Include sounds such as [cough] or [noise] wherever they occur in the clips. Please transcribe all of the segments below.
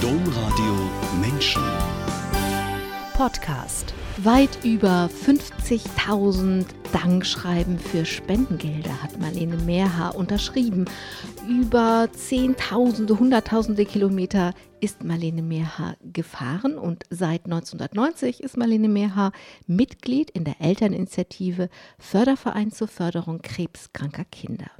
Domradio Menschen. Podcast. Weit über 50.000 Dankschreiben für Spendengelder hat Marlene Mehrhaar unterschrieben. Über Zehntausende, Hunderttausende Kilometer ist Marlene Mehrhaar gefahren und seit 1990 ist Marlene Mehrhaar Mitglied in der Elterninitiative Förderverein zur Förderung krebskranker Kinder.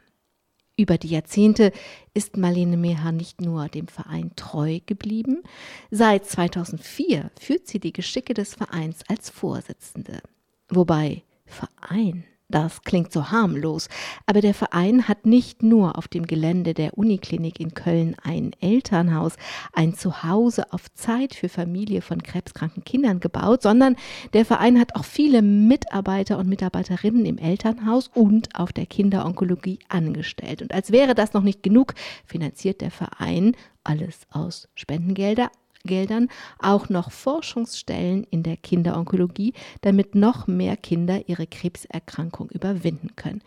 Über die Jahrzehnte ist Marlene Meha nicht nur dem Verein treu geblieben, seit 2004 führt sie die Geschicke des Vereins als Vorsitzende. Wobei Verein das klingt so harmlos, aber der Verein hat nicht nur auf dem Gelände der Uniklinik in Köln ein Elternhaus, ein Zuhause auf Zeit für Familie von krebskranken Kindern gebaut, sondern der Verein hat auch viele Mitarbeiter und Mitarbeiterinnen im Elternhaus und auf der Kinderonkologie angestellt. Und als wäre das noch nicht genug, finanziert der Verein alles aus Spendengelder, Geldern auch noch Forschungsstellen in der Kinderonkologie, damit noch mehr Kinder ihre Krebserkrankung überwinden können.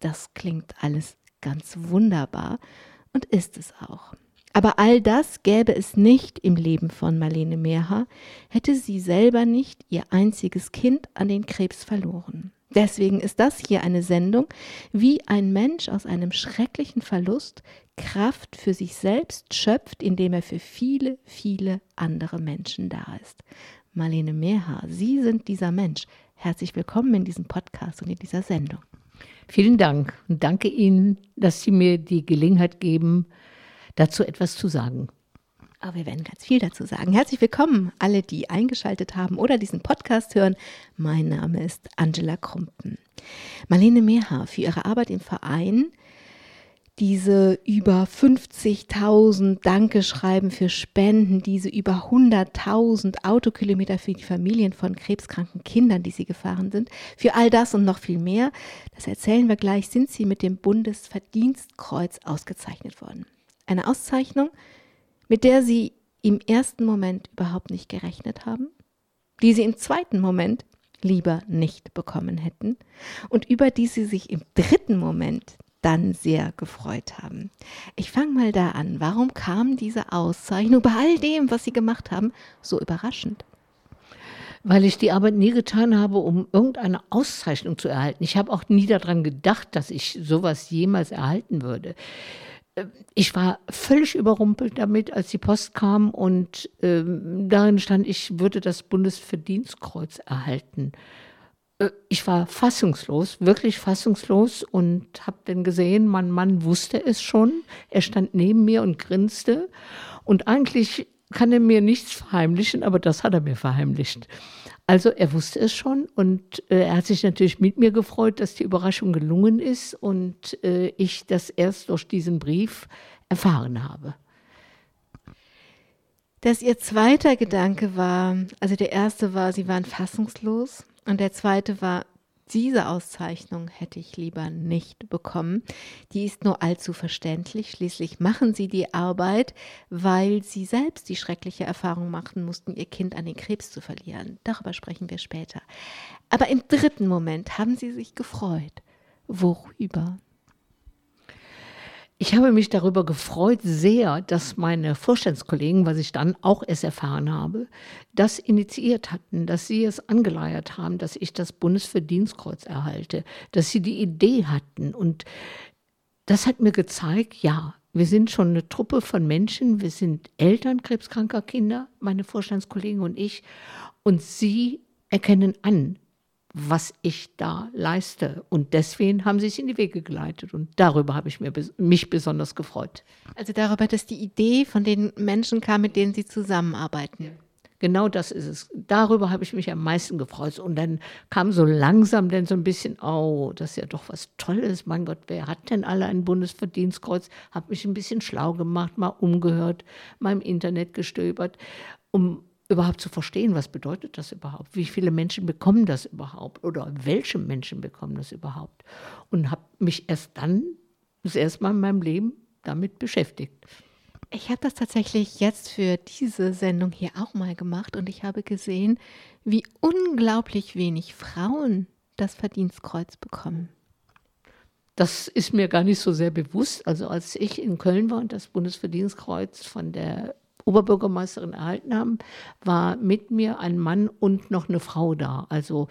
Das klingt alles ganz wunderbar und ist es auch. Aber all das gäbe es nicht im Leben von Marlene Mehrhaar, hätte sie selber nicht ihr einziges Kind an den Krebs verloren. Deswegen ist das hier eine Sendung, wie ein Mensch aus einem schrecklichen Verlust Kraft für sich selbst schöpft, indem er für viele, viele andere Menschen da ist. Marlene Mehrhaar, Sie sind dieser Mensch. Herzlich willkommen in diesem Podcast und in dieser Sendung. Vielen Dank und danke Ihnen, dass Sie mir die Gelegenheit geben, dazu etwas zu sagen. Aber wir werden ganz viel dazu sagen. Herzlich willkommen, alle, die eingeschaltet haben oder diesen Podcast hören. Mein Name ist Angela Krumpen. Marlene Mehrhaar, für ihre Arbeit im Verein diese über 50.000 Dankeschreiben für Spenden, diese über 100.000 Autokilometer für die Familien von krebskranken Kindern, die sie gefahren sind, für all das und noch viel mehr, das erzählen wir gleich, sind sie mit dem Bundesverdienstkreuz ausgezeichnet worden. Eine Auszeichnung, mit der sie im ersten Moment überhaupt nicht gerechnet haben, die sie im zweiten Moment lieber nicht bekommen hätten und über die sie sich im dritten Moment dann sehr gefreut haben. Ich fange mal da an. Warum kam diese Auszeichnung bei all dem, was Sie gemacht haben, so überraschend? Weil ich die Arbeit nie getan habe, um irgendeine Auszeichnung zu erhalten. Ich habe auch nie daran gedacht, dass ich sowas jemals erhalten würde. Äh, ich war völlig überrumpelt damit, als die Post kam und äh, darin stand, ich würde das Bundesverdienstkreuz erhalten. Äh, ich war fassungslos, wirklich fassungslos und habe dann gesehen, mein Mann wusste es schon. Er stand neben mir und grinste. Und eigentlich kann er mir nichts verheimlichen, aber das hat er mir verheimlicht. Also er wusste es schon und äh, er hat sich natürlich mit mir gefreut, dass die Überraschung gelungen ist und äh, ich das erst durch diesen Brief erfahren habe. Dass Ihr zweiter Gedanke war, also der erste war, Sie waren fassungslos und der zweite war, diese Auszeichnung hätte ich lieber nicht bekommen. Die ist nur allzu verständlich. Schließlich machen sie die Arbeit, weil sie selbst die schreckliche Erfahrung machen mussten, ihr Kind an den Krebs zu verlieren. Darüber sprechen wir später. Aber im dritten Moment haben sie sich gefreut. Worüber? Ich habe mich darüber gefreut sehr, dass meine Vorstandskollegen, was ich dann auch erst erfahren habe, das initiiert hatten, dass sie es angeleiert haben, dass ich das Bundesverdienstkreuz erhalte, dass sie die Idee hatten. Und das hat mir gezeigt, ja, wir sind schon eine Truppe von Menschen, wir sind Eltern krebskranker Kinder, meine Vorstandskollegen und ich, und sie erkennen an, was ich da leiste. Und deswegen haben sie es in die Wege geleitet. Und darüber habe ich mir, mich besonders gefreut. Also darüber, dass die Idee von den Menschen kam, mit denen sie zusammenarbeiten. Genau das ist es. Darüber habe ich mich am meisten gefreut. Und dann kam so langsam dann so ein bisschen, oh, das ist ja doch was Tolles. Mein Gott, wer hat denn alle ein Bundesverdienstkreuz? Habe mich ein bisschen schlau gemacht, mal umgehört, mal im Internet gestöbert, um überhaupt zu verstehen, was bedeutet das überhaupt? Wie viele Menschen bekommen das überhaupt? Oder welche Menschen bekommen das überhaupt? Und habe mich erst dann, das erste Mal in meinem Leben, damit beschäftigt. Ich habe das tatsächlich jetzt für diese Sendung hier auch mal gemacht und ich habe gesehen, wie unglaublich wenig Frauen das Verdienstkreuz bekommen. Das ist mir gar nicht so sehr bewusst. Also als ich in Köln war und das Bundesverdienstkreuz von der Oberbürgermeisterin erhalten haben, war mit mir ein Mann und noch eine Frau da. Also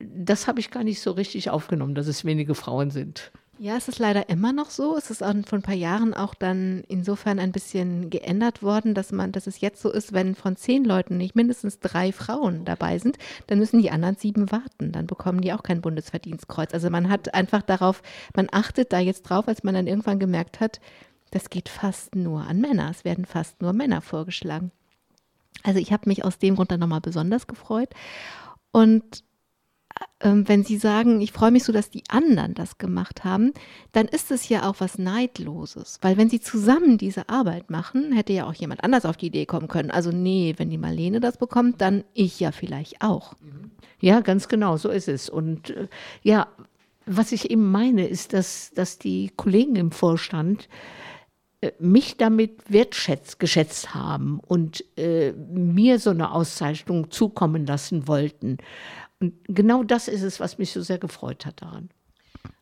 das habe ich gar nicht so richtig aufgenommen, dass es wenige Frauen sind. Ja, es ist leider immer noch so. Es ist auch vor ein paar Jahren auch dann insofern ein bisschen geändert worden, dass man, dass es jetzt so ist, wenn von zehn Leuten nicht mindestens drei Frauen dabei sind, dann müssen die anderen sieben warten. Dann bekommen die auch kein Bundesverdienstkreuz. Also man hat einfach darauf, man achtet da jetzt drauf, als man dann irgendwann gemerkt hat, das geht fast nur an Männer. Es werden fast nur Männer vorgeschlagen. Also ich habe mich aus dem Grund dann nochmal besonders gefreut. Und ähm, wenn Sie sagen, ich freue mich so, dass die anderen das gemacht haben, dann ist es ja auch was Neidloses. Weil wenn Sie zusammen diese Arbeit machen, hätte ja auch jemand anders auf die Idee kommen können. Also nee, wenn die Marlene das bekommt, dann ich ja vielleicht auch. Ja, ganz genau, so ist es. Und äh, ja, was ich eben meine, ist, dass, dass die Kollegen im Vorstand äh, mich damit wertschätzt geschätzt haben und äh, mir so eine Auszeichnung zukommen lassen wollten. Und genau das ist es, was mich so sehr gefreut hat daran.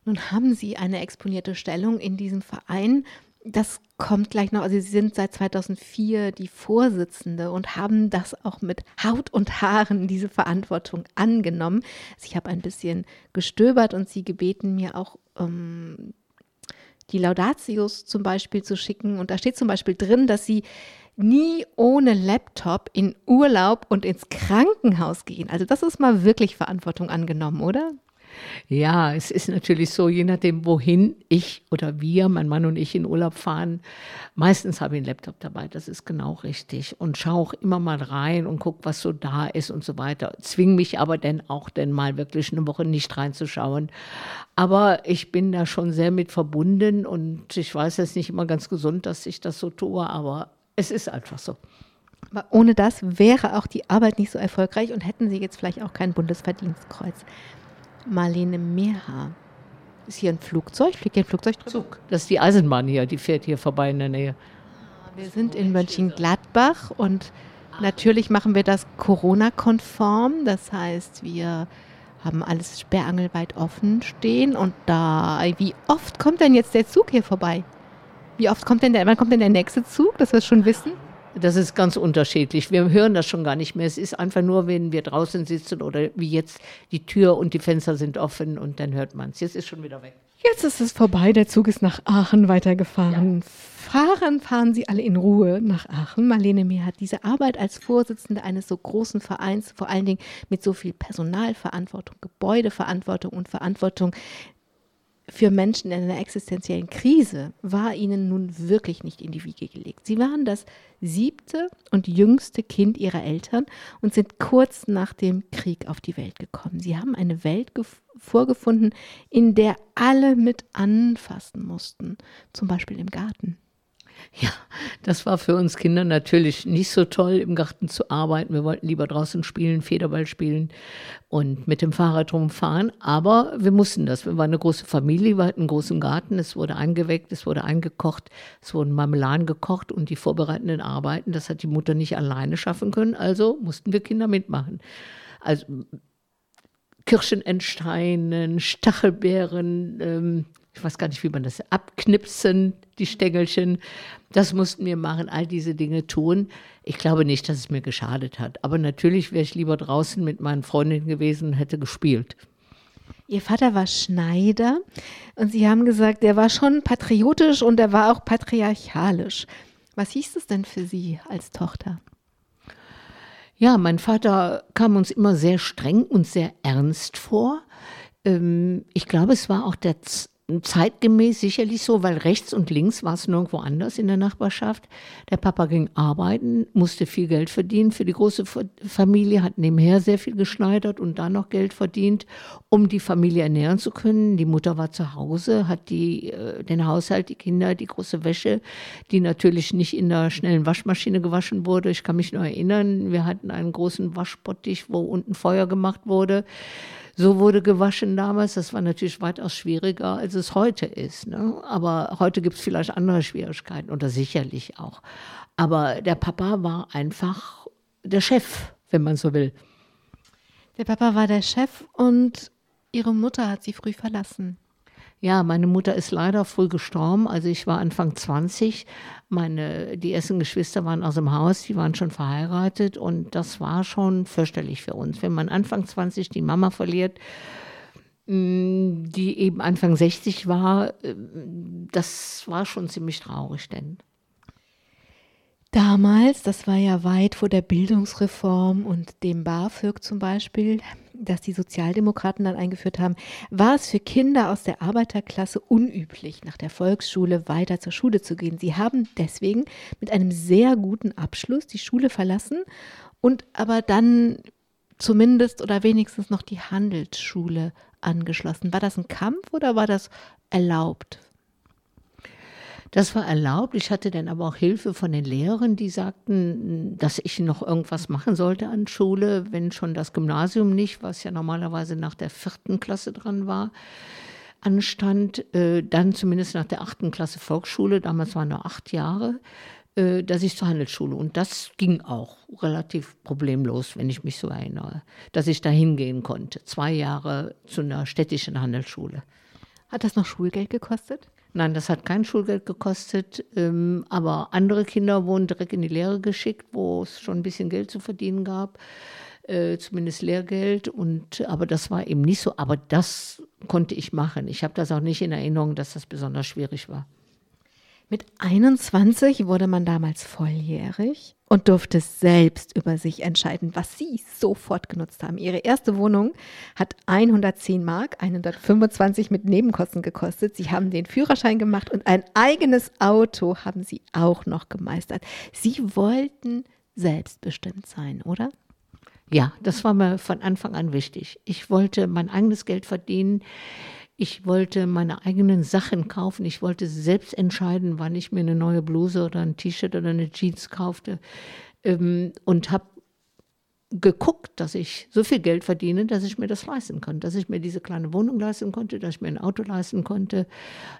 Nun haben Sie eine exponierte Stellung in diesem Verein. Das kommt gleich noch. Also Sie sind seit 2004 die Vorsitzende und haben das auch mit Haut und Haaren, diese Verantwortung angenommen. Also ich habe ein bisschen gestöbert und Sie gebeten mir auch ähm, die Laudatius zum Beispiel zu schicken. Und da steht zum Beispiel drin, dass Sie nie ohne Laptop in Urlaub und ins Krankenhaus gehen. Also das ist mal wirklich Verantwortung angenommen, oder? Ja, es ist natürlich so, je nachdem, wohin ich oder wir, mein Mann und ich in Urlaub fahren, meistens habe ich einen Laptop dabei, das ist genau richtig. Und schaue auch immer mal rein und gucke, was so da ist und so weiter. Zwing mich aber dann auch dann mal wirklich eine Woche nicht reinzuschauen. Aber ich bin da schon sehr mit verbunden und ich weiß, es ist nicht immer ganz gesund, dass ich das so tue, aber es ist einfach so. Aber ohne das wäre auch die Arbeit nicht so erfolgreich und hätten Sie jetzt vielleicht auch kein Bundesverdienstkreuz. Marlene Mehrhaar. Ist hier ein Flugzeug? Fliegt hier ein Flugzeug drüber? Zug. Das ist die Eisenbahn hier, die fährt hier vorbei in der Nähe. Wir sind in Mönchengladbach und natürlich machen wir das Corona-konform. Das heißt, wir haben alles sperrangelweit offen stehen und da, wie oft kommt denn jetzt der Zug hier vorbei? Wie oft kommt denn der, wann kommt denn der nächste Zug, dass wir es schon wissen? Das ist ganz unterschiedlich. Wir hören das schon gar nicht mehr. Es ist einfach nur, wenn wir draußen sitzen oder wie jetzt die Tür und die Fenster sind offen und dann hört man es. Jetzt ist schon wieder weg. Jetzt ist es vorbei. Der Zug ist nach Aachen weitergefahren. Ja. Fahren, fahren Sie alle in Ruhe nach Aachen. Marlene Mehr hat diese Arbeit als Vorsitzende eines so großen Vereins, vor allen Dingen mit so viel Personalverantwortung, Gebäudeverantwortung und Verantwortung für Menschen in einer existenziellen Krise war ihnen nun wirklich nicht in die Wiege gelegt. Sie waren das siebte und jüngste Kind ihrer Eltern und sind kurz nach dem Krieg auf die Welt gekommen. Sie haben eine Welt vorgefunden, in der alle mit anfassen mussten, zum Beispiel im Garten. Ja, das war für uns Kinder natürlich nicht so toll, im Garten zu arbeiten. Wir wollten lieber draußen spielen, Federball spielen und mit dem Fahrrad rumfahren. Aber wir mussten das. Wir waren eine große Familie, wir hatten einen großen Garten. Es wurde eingeweckt, es wurde eingekocht, es wurden Marmeladen gekocht und die vorbereitenden Arbeiten, das hat die Mutter nicht alleine schaffen können. Also mussten wir Kinder mitmachen. Also Kirschen entsteinen, Stachelbeeren, ähm, ich weiß gar nicht, wie man das abknipsen, die Stängelchen. Das mussten wir machen, all diese Dinge tun. Ich glaube nicht, dass es mir geschadet hat. Aber natürlich wäre ich lieber draußen mit meinen Freundinnen gewesen und hätte gespielt. Ihr Vater war Schneider und Sie haben gesagt, er war schon patriotisch und er war auch patriarchalisch. Was hieß es denn für Sie als Tochter? Ja, mein Vater kam uns immer sehr streng und sehr ernst vor. Ähm, ich glaube, es war auch der zeitgemäß sicherlich so, weil rechts und links war es nirgendwo anders in der Nachbarschaft. Der Papa ging arbeiten, musste viel Geld verdienen für die große Familie, hat nebenher sehr viel geschneidert und dann noch Geld verdient, um die Familie ernähren zu können. Die Mutter war zu Hause, hat die, äh, den Haushalt, die Kinder, die große Wäsche, die natürlich nicht in der schnellen Waschmaschine gewaschen wurde. Ich kann mich nur erinnern, wir hatten einen großen Waschbottich, wo unten Feuer gemacht wurde. So wurde gewaschen damals. Das war natürlich weitaus schwieriger, als es heute ist. Ne? Aber heute gibt es vielleicht andere Schwierigkeiten oder sicherlich auch. Aber der Papa war einfach der Chef, wenn man so will. Der Papa war der Chef und ihre Mutter hat sie früh verlassen. Ja, meine Mutter ist leider früh gestorben. Also ich war Anfang 20. Meine, die ersten Geschwister waren aus dem Haus, die waren schon verheiratet und das war schon fürchterlich für uns. Wenn man Anfang 20 die Mama verliert, mm, die eben Anfang 60 war, äh, das war schon ziemlich traurig, denn Damals, das war ja weit vor der Bildungsreform und dem BAföG zum Beispiel, das die Sozialdemokraten dann eingeführt haben, war es für Kinder aus der Arbeiterklasse unüblich, nach der Volksschule weiter zur Schule zu gehen. Sie haben deswegen mit einem sehr guten Abschluss die Schule verlassen und aber dann zumindest oder wenigstens noch die Handelsschule angeschlossen. War das ein Kampf oder war das erlaubt das war erlaubt. Ich hatte dann aber auch Hilfe von den Lehrern, die sagten, dass ich noch irgendwas machen sollte an Schule, wenn schon das Gymnasium nicht, was ja normalerweise nach der vierten Klasse dran war, anstand. Äh, dann zumindest nach der achten Klasse Volksschule, damals waren nur acht Jahre äh, dass ich zur Handelsschule und das ging auch relativ problemlos, wenn ich mich so erinnere, dass ich da hingehen konnte. Zwei Jahre zu einer städtischen Handelsschule. Hat das noch Schulgeld gekostet? Nein, das hat kein Schulgeld gekostet, ähm, aber andere Kinder wurden direkt in die Lehre geschickt, wo es schon ein bisschen Geld zu verdienen gab, äh, zumindest Lehrgeld. Und, aber das war eben nicht so. Aber das konnte ich machen. Ich habe das auch nicht in Erinnerung, dass das besonders schwierig war. Mit 21 wurde man damals volljährig und durfte selbst über sich entscheiden, was sie sofort genutzt haben. Ihre erste Wohnung hat 110 Mark, 125 mit Nebenkosten gekostet. Sie haben den Führerschein gemacht und ein eigenes Auto haben sie auch noch gemeistert. Sie wollten selbstbestimmt sein, oder? Ja, das war mir von Anfang an wichtig. Ich wollte mein eigenes Geld verdienen. Ich wollte meine eigenen Sachen kaufen. Ich wollte selbst entscheiden, wann ich mir eine neue Bluse oder ein T-Shirt oder eine Jeans kaufte. Ähm, und habe geguckt, dass ich so viel Geld verdiene, dass ich mir das leisten kann, dass ich mir diese kleine Wohnung leisten konnte, dass ich mir ein Auto leisten konnte.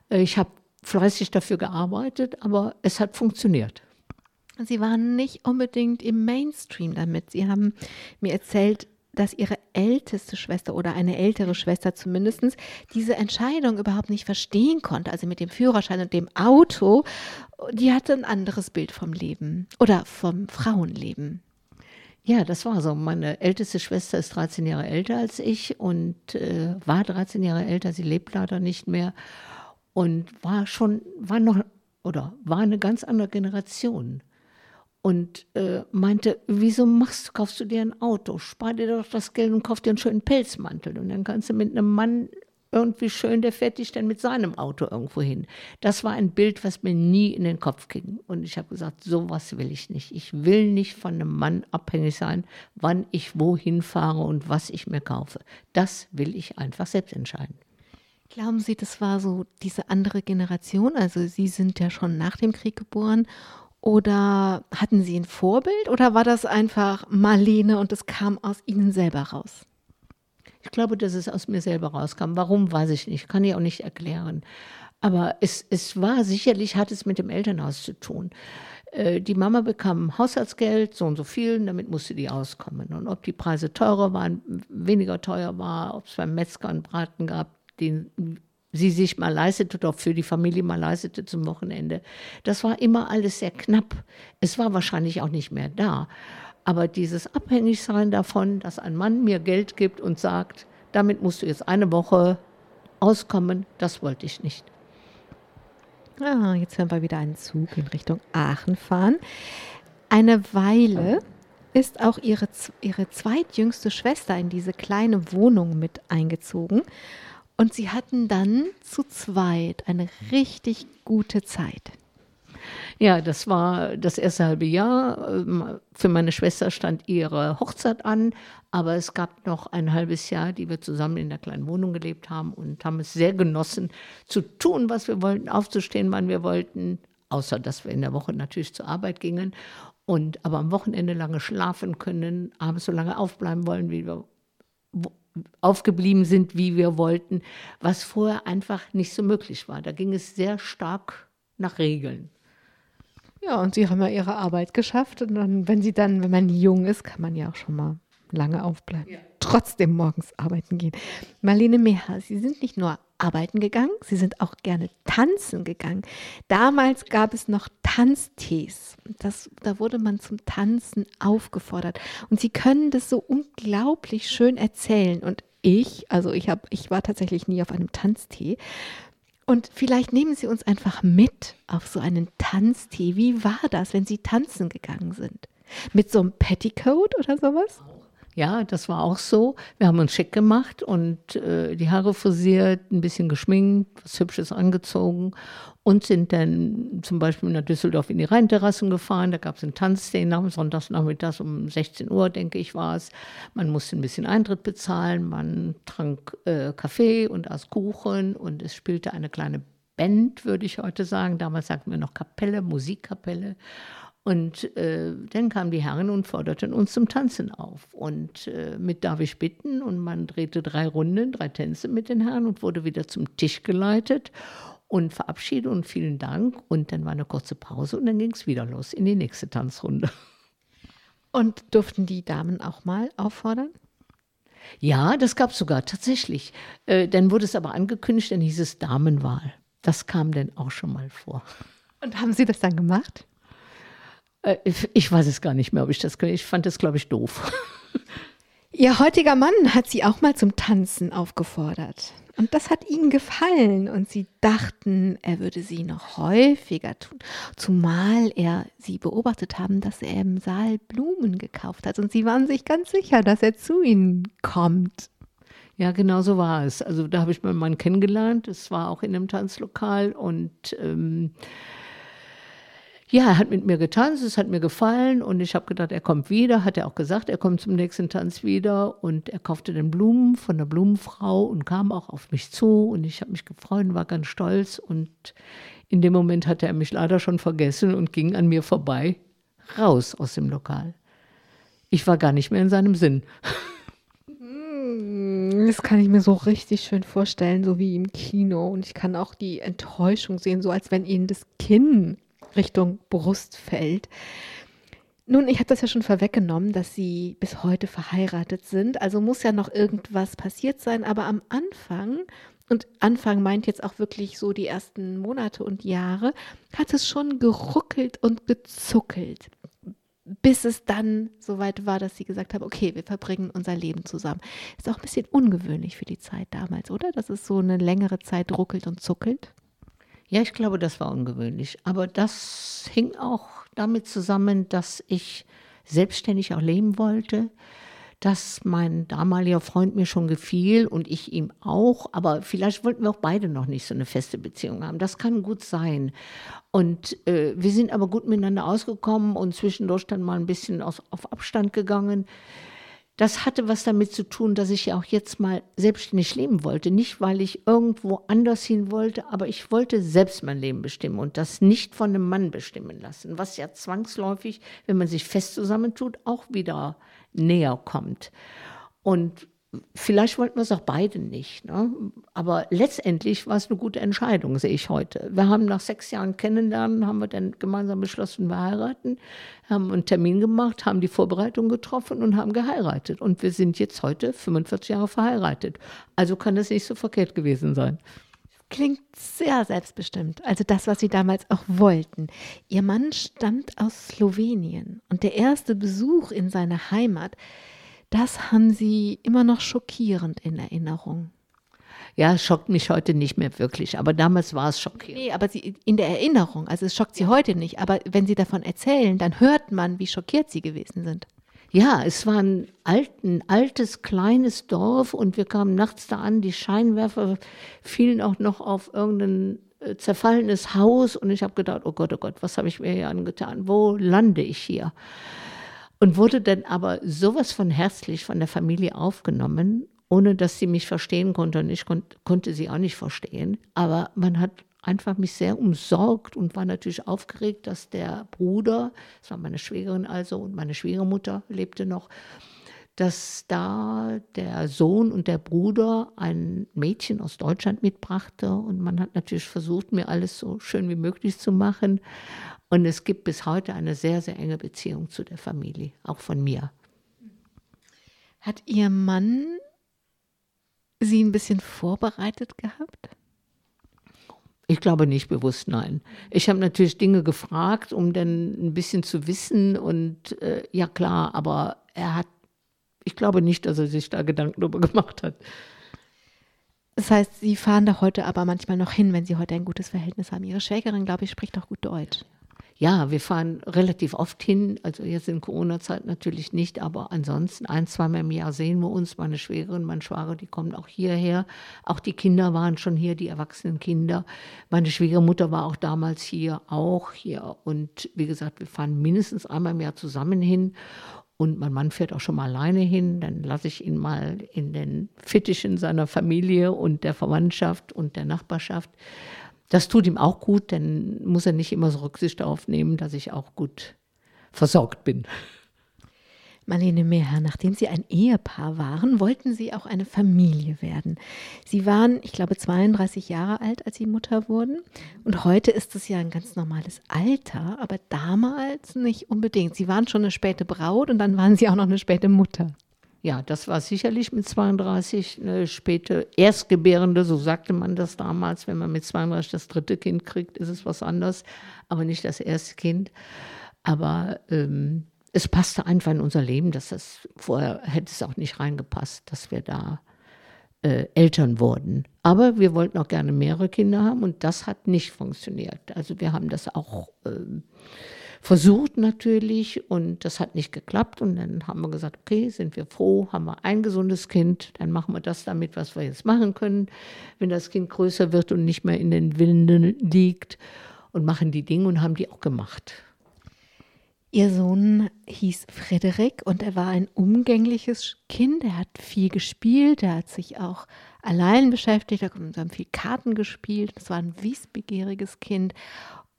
Äh, ich habe fleißig dafür gearbeitet, aber es hat funktioniert. Sie waren nicht unbedingt im Mainstream damit. Sie haben mir erzählt, dass ihre älteste Schwester oder eine ältere Schwester zumindest diese Entscheidung überhaupt nicht verstehen konnte, also mit dem Führerschein und dem Auto, die hatte ein anderes Bild vom Leben oder vom Frauenleben. Ja, das war so. Meine älteste Schwester ist 13 Jahre älter als ich und äh, war 13 Jahre älter. Sie lebt leider nicht mehr und war schon, war noch, oder war eine ganz andere Generation und äh, meinte, wieso machst kaufst du dir ein Auto? Spar dir doch das Geld und kauf dir einen schönen Pelzmantel. Und dann kannst du mit einem Mann irgendwie schön, der fährt dich dann mit seinem Auto irgendwo hin. Das war ein Bild, was mir nie in den Kopf ging. Und ich habe gesagt, sowas will ich nicht. Ich will nicht von einem Mann abhängig sein, wann ich wohin fahre und was ich mir kaufe. Das will ich einfach selbst entscheiden. Glauben Sie, das war so diese andere Generation? Also Sie sind ja schon nach dem Krieg geboren oder hatten Sie ein Vorbild oder war das einfach Marlene und es kam aus Ihnen selber raus? Ich glaube, dass es aus mir selber rauskam. Warum, weiß ich nicht. Kann ich auch nicht erklären. Aber es, es war sicherlich, hat es mit dem Elternhaus zu tun. Äh, die Mama bekam Haushaltsgeld, so und so viel, und damit musste die auskommen. Und ob die Preise teurer waren, weniger teuer war, ob es beim Metzger einen Braten gab, den sie sich mal leistete oder für die Familie mal leistete zum Wochenende. Das war immer alles sehr knapp. Es war wahrscheinlich auch nicht mehr da. Aber dieses Abhängigsein davon, dass ein Mann mir Geld gibt und sagt, damit musst du jetzt eine Woche auskommen, das wollte ich nicht. Ah, jetzt hören wir wieder einen Zug in Richtung Aachen fahren. Eine Weile ist auch ihre, ihre zweitjüngste Schwester in diese kleine Wohnung mit eingezogen. Und sie hatten dann zu zweit eine richtig gute Zeit. Ja, das war das erste halbe Jahr. Ähm, für meine Schwester stand ihre Hochzeit an, aber es gab noch ein halbes Jahr, die wir zusammen in der kleinen Wohnung gelebt haben und haben es sehr genossen, zu tun, was wir wollten, aufzustehen, wann wir wollten, außer dass wir in der Woche natürlich zur Arbeit gingen und aber am Wochenende lange schlafen können, abends so lange aufbleiben wollen, wie wir aufgeblieben sind, wie wir wollten, was vorher einfach nicht so möglich war. Da ging es sehr stark nach Regeln. Ja, und Sie haben ja Ihre Arbeit geschafft. Und dann, wenn Sie dann, wenn man jung ist, kann man ja auch schon mal lange aufbleiben. Ja. Trotzdem morgens arbeiten gehen. Marlene Meha, Sie sind nicht nur arbeiten gegangen, sie sind auch gerne tanzen gegangen. Damals gab es noch Tanztees. Das, da wurde man zum Tanzen aufgefordert. Und sie können das so unglaublich schön erzählen. Und ich, also ich, hab, ich war tatsächlich nie auf einem Tanztee. Und vielleicht nehmen Sie uns einfach mit auf so einen Tanztee. Wie war das, wenn Sie tanzen gegangen sind? Mit so einem Petticoat oder sowas? Ja, das war auch so. Wir haben uns schick gemacht und äh, die Haare frisiert, ein bisschen geschminkt, was Hübsches angezogen und sind dann zum Beispiel nach Düsseldorf in die Rheinterrassen gefahren. Da gab es einen Tanzday nach Sonntagsnachmittags um 16 Uhr, denke ich, war es. Man musste ein bisschen Eintritt bezahlen, man trank äh, Kaffee und aß Kuchen und es spielte eine kleine Band, würde ich heute sagen. Damals sagten wir noch Kapelle, Musikkapelle. Und äh, dann kamen die Herren und forderten uns zum Tanzen auf. Und äh, mit darf ich bitten? Und man drehte drei Runden, drei Tänze mit den Herren und wurde wieder zum Tisch geleitet und verabschiede und vielen Dank. Und dann war eine kurze Pause und dann ging es wieder los in die nächste Tanzrunde. Und durften die Damen auch mal auffordern? Ja, das gab es sogar tatsächlich. Äh, dann wurde es aber angekündigt, dann hieß es Damenwahl. Das kam dann auch schon mal vor. Und haben Sie das dann gemacht? Äh, ich weiß es gar nicht mehr, ob ich das, ich fand das, glaube ich, doof. Ihr heutiger Mann hat Sie auch mal zum Tanzen aufgefordert. Und das hat Ihnen gefallen und Sie dachten, er würde Sie noch häufiger tun. Zumal er Sie beobachtet haben, dass er im Saal Blumen gekauft hat. Und Sie waren sich ganz sicher, dass er zu Ihnen kommt. Ja, genau so war es. Also da habe ich meinen Mann kennengelernt. Es war auch in einem Tanzlokal und ähm, ja, er hat mit mir getanzt, es hat mir gefallen und ich habe gedacht, er kommt wieder, hat er auch gesagt, er kommt zum nächsten Tanz wieder und er kaufte dann Blumen von der Blumenfrau und kam auch auf mich zu und ich habe mich gefreut und war ganz stolz und in dem Moment hatte er mich leider schon vergessen und ging an mir vorbei, raus aus dem Lokal. Ich war gar nicht mehr in seinem Sinn. Hm, das kann ich mir so richtig schön vorstellen, so wie im Kino. Und ich kann auch die Enttäuschung sehen, so als wenn ihnen das Kinn Richtung Brust fällt. Nun, ich habe das ja schon vorweggenommen, dass Sie bis heute verheiratet sind. Also muss ja noch irgendwas passiert sein. Aber am Anfang, und Anfang meint jetzt auch wirklich so die ersten Monate und Jahre, hat es schon geruckelt und gezuckelt. Bis es dann soweit war, dass sie gesagt haben, okay, wir verbringen unser Leben zusammen. Ist auch ein bisschen ungewöhnlich für die Zeit damals, oder? Dass es so eine längere Zeit ruckelt und zuckelt. Ja, ich glaube, das war ungewöhnlich. Aber das hing auch damit zusammen, dass ich selbstständig auch leben wollte, dass mein damaliger Freund mir schon gefiel und ich ihm auch. Aber vielleicht wollten wir auch beide noch nicht so eine feste Beziehung haben. Das kann gut sein. Und äh, wir sind aber gut miteinander ausgekommen und zwischendurch dann mal ein bisschen aus, auf Abstand gegangen das hatte was damit zu tun, dass ich ja auch jetzt mal selbstständig leben wollte. Nicht, weil ich irgendwo anders hin wollte, aber ich wollte selbst mein Leben bestimmen und das nicht von einem Mann bestimmen lassen, was ja zwangsläufig, wenn man sich fest zusammentut, auch wieder näher kommt. Und Vielleicht wollten wir es auch beide nicht. Ne? Aber letztendlich war es eine gute Entscheidung, sehe ich heute. Wir haben nach sechs Jahren Kennenlernen, haben wir dann gemeinsam beschlossen, wir heiraten, haben einen Termin gemacht, haben die Vorbereitung getroffen und haben geheiratet. Und wir sind jetzt heute 45 Jahre verheiratet. Also kann das nicht so verkehrt gewesen sein. Klingt sehr selbstbestimmt. Also das, was Sie damals auch wollten. Ihr Mann stammt aus Slowenien und der erste Besuch in seiner Heimat das haben Sie immer noch schockierend in Erinnerung. Ja, es schockt mich heute nicht mehr wirklich, aber damals war es schockierend. Nee, aber Sie, in der Erinnerung, also es schockt Sie heute nicht, aber wenn Sie davon erzählen, dann hört man, wie schockiert Sie gewesen sind. Ja, es war ein, alt, ein altes, kleines Dorf und wir kamen nachts da an, die Scheinwerfer fielen auch noch auf irgendein äh, zerfallenes Haus und ich habe gedacht, oh Gott, oh Gott, was habe ich mir hier angetan? Wo lande ich hier? Und wurde dann aber sowas von herzlich von der Familie aufgenommen, ohne dass sie mich verstehen konnte und ich kon konnte sie auch nicht verstehen. Aber man hat einfach mich sehr umsorgt und war natürlich aufgeregt, dass der Bruder, das war meine Schwägerin also und meine Schwiegermutter lebte noch, dass da der Sohn und der Bruder ein Mädchen aus Deutschland mitbrachte und man hat natürlich versucht, mir alles so schön wie möglich zu machen. Und es gibt bis heute eine sehr, sehr enge Beziehung zu der Familie, auch von mir. Hat Ihr Mann Sie ein bisschen vorbereitet gehabt? Ich glaube nicht bewusst, nein. Ich habe natürlich Dinge gefragt, um dann ein bisschen zu wissen und äh, ja klar, aber er hat, ich glaube nicht, dass er sich da Gedanken darüber gemacht hat. Das heißt, Sie fahren da heute aber manchmal noch hin, wenn Sie heute ein gutes Verhältnis haben. Ihre Schwägerin, glaube ich, spricht auch gut Deutsch. Ja, wir fahren relativ oft hin, also jetzt in Corona-Zeit natürlich nicht, aber ansonsten ein, zweimal im Jahr sehen wir uns. Meine Schwägerin, mein Schwager, die kommen auch hierher. Auch die Kinder waren schon hier, die erwachsenen Kinder. Meine Schwiegermutter war auch damals hier, auch hier. Und wie gesagt, wir fahren mindestens einmal im Jahr zusammen hin. Und mein Mann fährt auch schon mal alleine hin. Dann lasse ich ihn mal in den Fittichen seiner Familie und der Verwandtschaft und der Nachbarschaft. Das tut ihm auch gut, dann muss er nicht immer so Rücksicht darauf nehmen, dass ich auch gut versorgt bin. Marlene Meher, nachdem Sie ein Ehepaar waren, wollten Sie auch eine Familie werden. Sie waren, ich glaube, 32 Jahre alt, als Sie Mutter wurden. Und heute ist es ja ein ganz normales Alter, aber damals nicht unbedingt. Sie waren schon eine späte Braut und dann waren Sie auch noch eine späte Mutter. Ja, das war sicherlich mit 32 eine späte Erstgebärende, so sagte man das damals. Wenn man mit 32 das dritte Kind kriegt, ist es was anderes, aber nicht das erste Kind. Aber ähm, es passte einfach in unser Leben, dass das vorher hätte es auch nicht reingepasst, dass wir da äh, Eltern wurden. Aber wir wollten auch gerne mehrere Kinder haben und das hat nicht funktioniert. Also wir haben das auch äh, versucht natürlich und das hat nicht geklappt und dann haben wir gesagt, okay, sind wir froh, haben wir ein gesundes Kind, dann machen wir das damit, was wir jetzt machen können, wenn das Kind größer wird und nicht mehr in den Winden liegt und machen die Dinge und haben die auch gemacht. Ihr Sohn hieß Frederik und er war ein umgängliches Kind. Er hat viel gespielt, er hat sich auch allein beschäftigt, er hat viel Karten gespielt. Es war ein wissbegieriges Kind.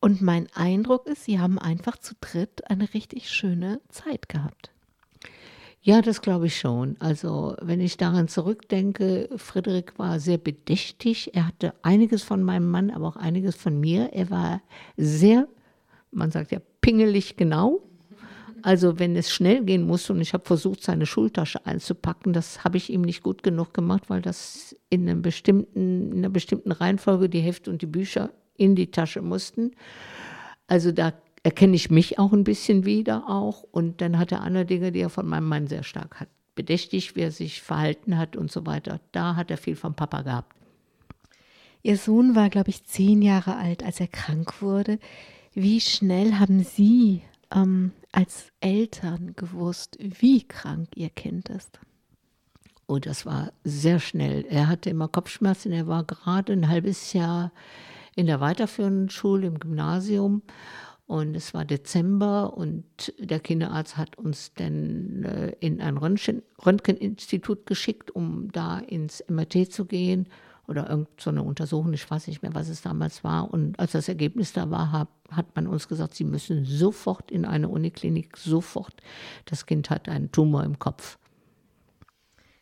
Und mein Eindruck ist, sie haben einfach zu dritt eine richtig schöne Zeit gehabt. Ja, das glaube ich schon. Also, wenn ich daran zurückdenke, Frederik war sehr bedächtig. Er hatte einiges von meinem Mann, aber auch einiges von mir. Er war sehr, man sagt ja, pingelig genau. Also wenn es schnell gehen musste und ich habe versucht, seine Schultasche einzupacken, das habe ich ihm nicht gut genug gemacht, weil das in, einem bestimmten, in einer bestimmten Reihenfolge die Hefte und die Bücher in die Tasche mussten. Also da erkenne ich mich auch ein bisschen wieder auch. Und dann hat er andere Dinge, die er von meinem Mann sehr stark hat. Bedächtig, wie er sich verhalten hat und so weiter. Da hat er viel vom Papa gehabt. Ihr Sohn war, glaube ich, zehn Jahre alt, als er krank wurde. Wie schnell haben Sie ähm, als Eltern gewusst, wie krank Ihr Kind ist? Oh, das war sehr schnell. Er hatte immer Kopfschmerzen. Er war gerade ein halbes Jahr in der weiterführenden Schule im Gymnasium. Und es war Dezember und der Kinderarzt hat uns dann äh, in ein Röntgen, Röntgeninstitut geschickt, um da ins MRT zu gehen oder irgendeine so Untersuchung, ich weiß nicht mehr, was es damals war. Und als das Ergebnis da war, hat, hat man uns gesagt, Sie müssen sofort in eine Uniklinik, sofort. Das Kind hat einen Tumor im Kopf.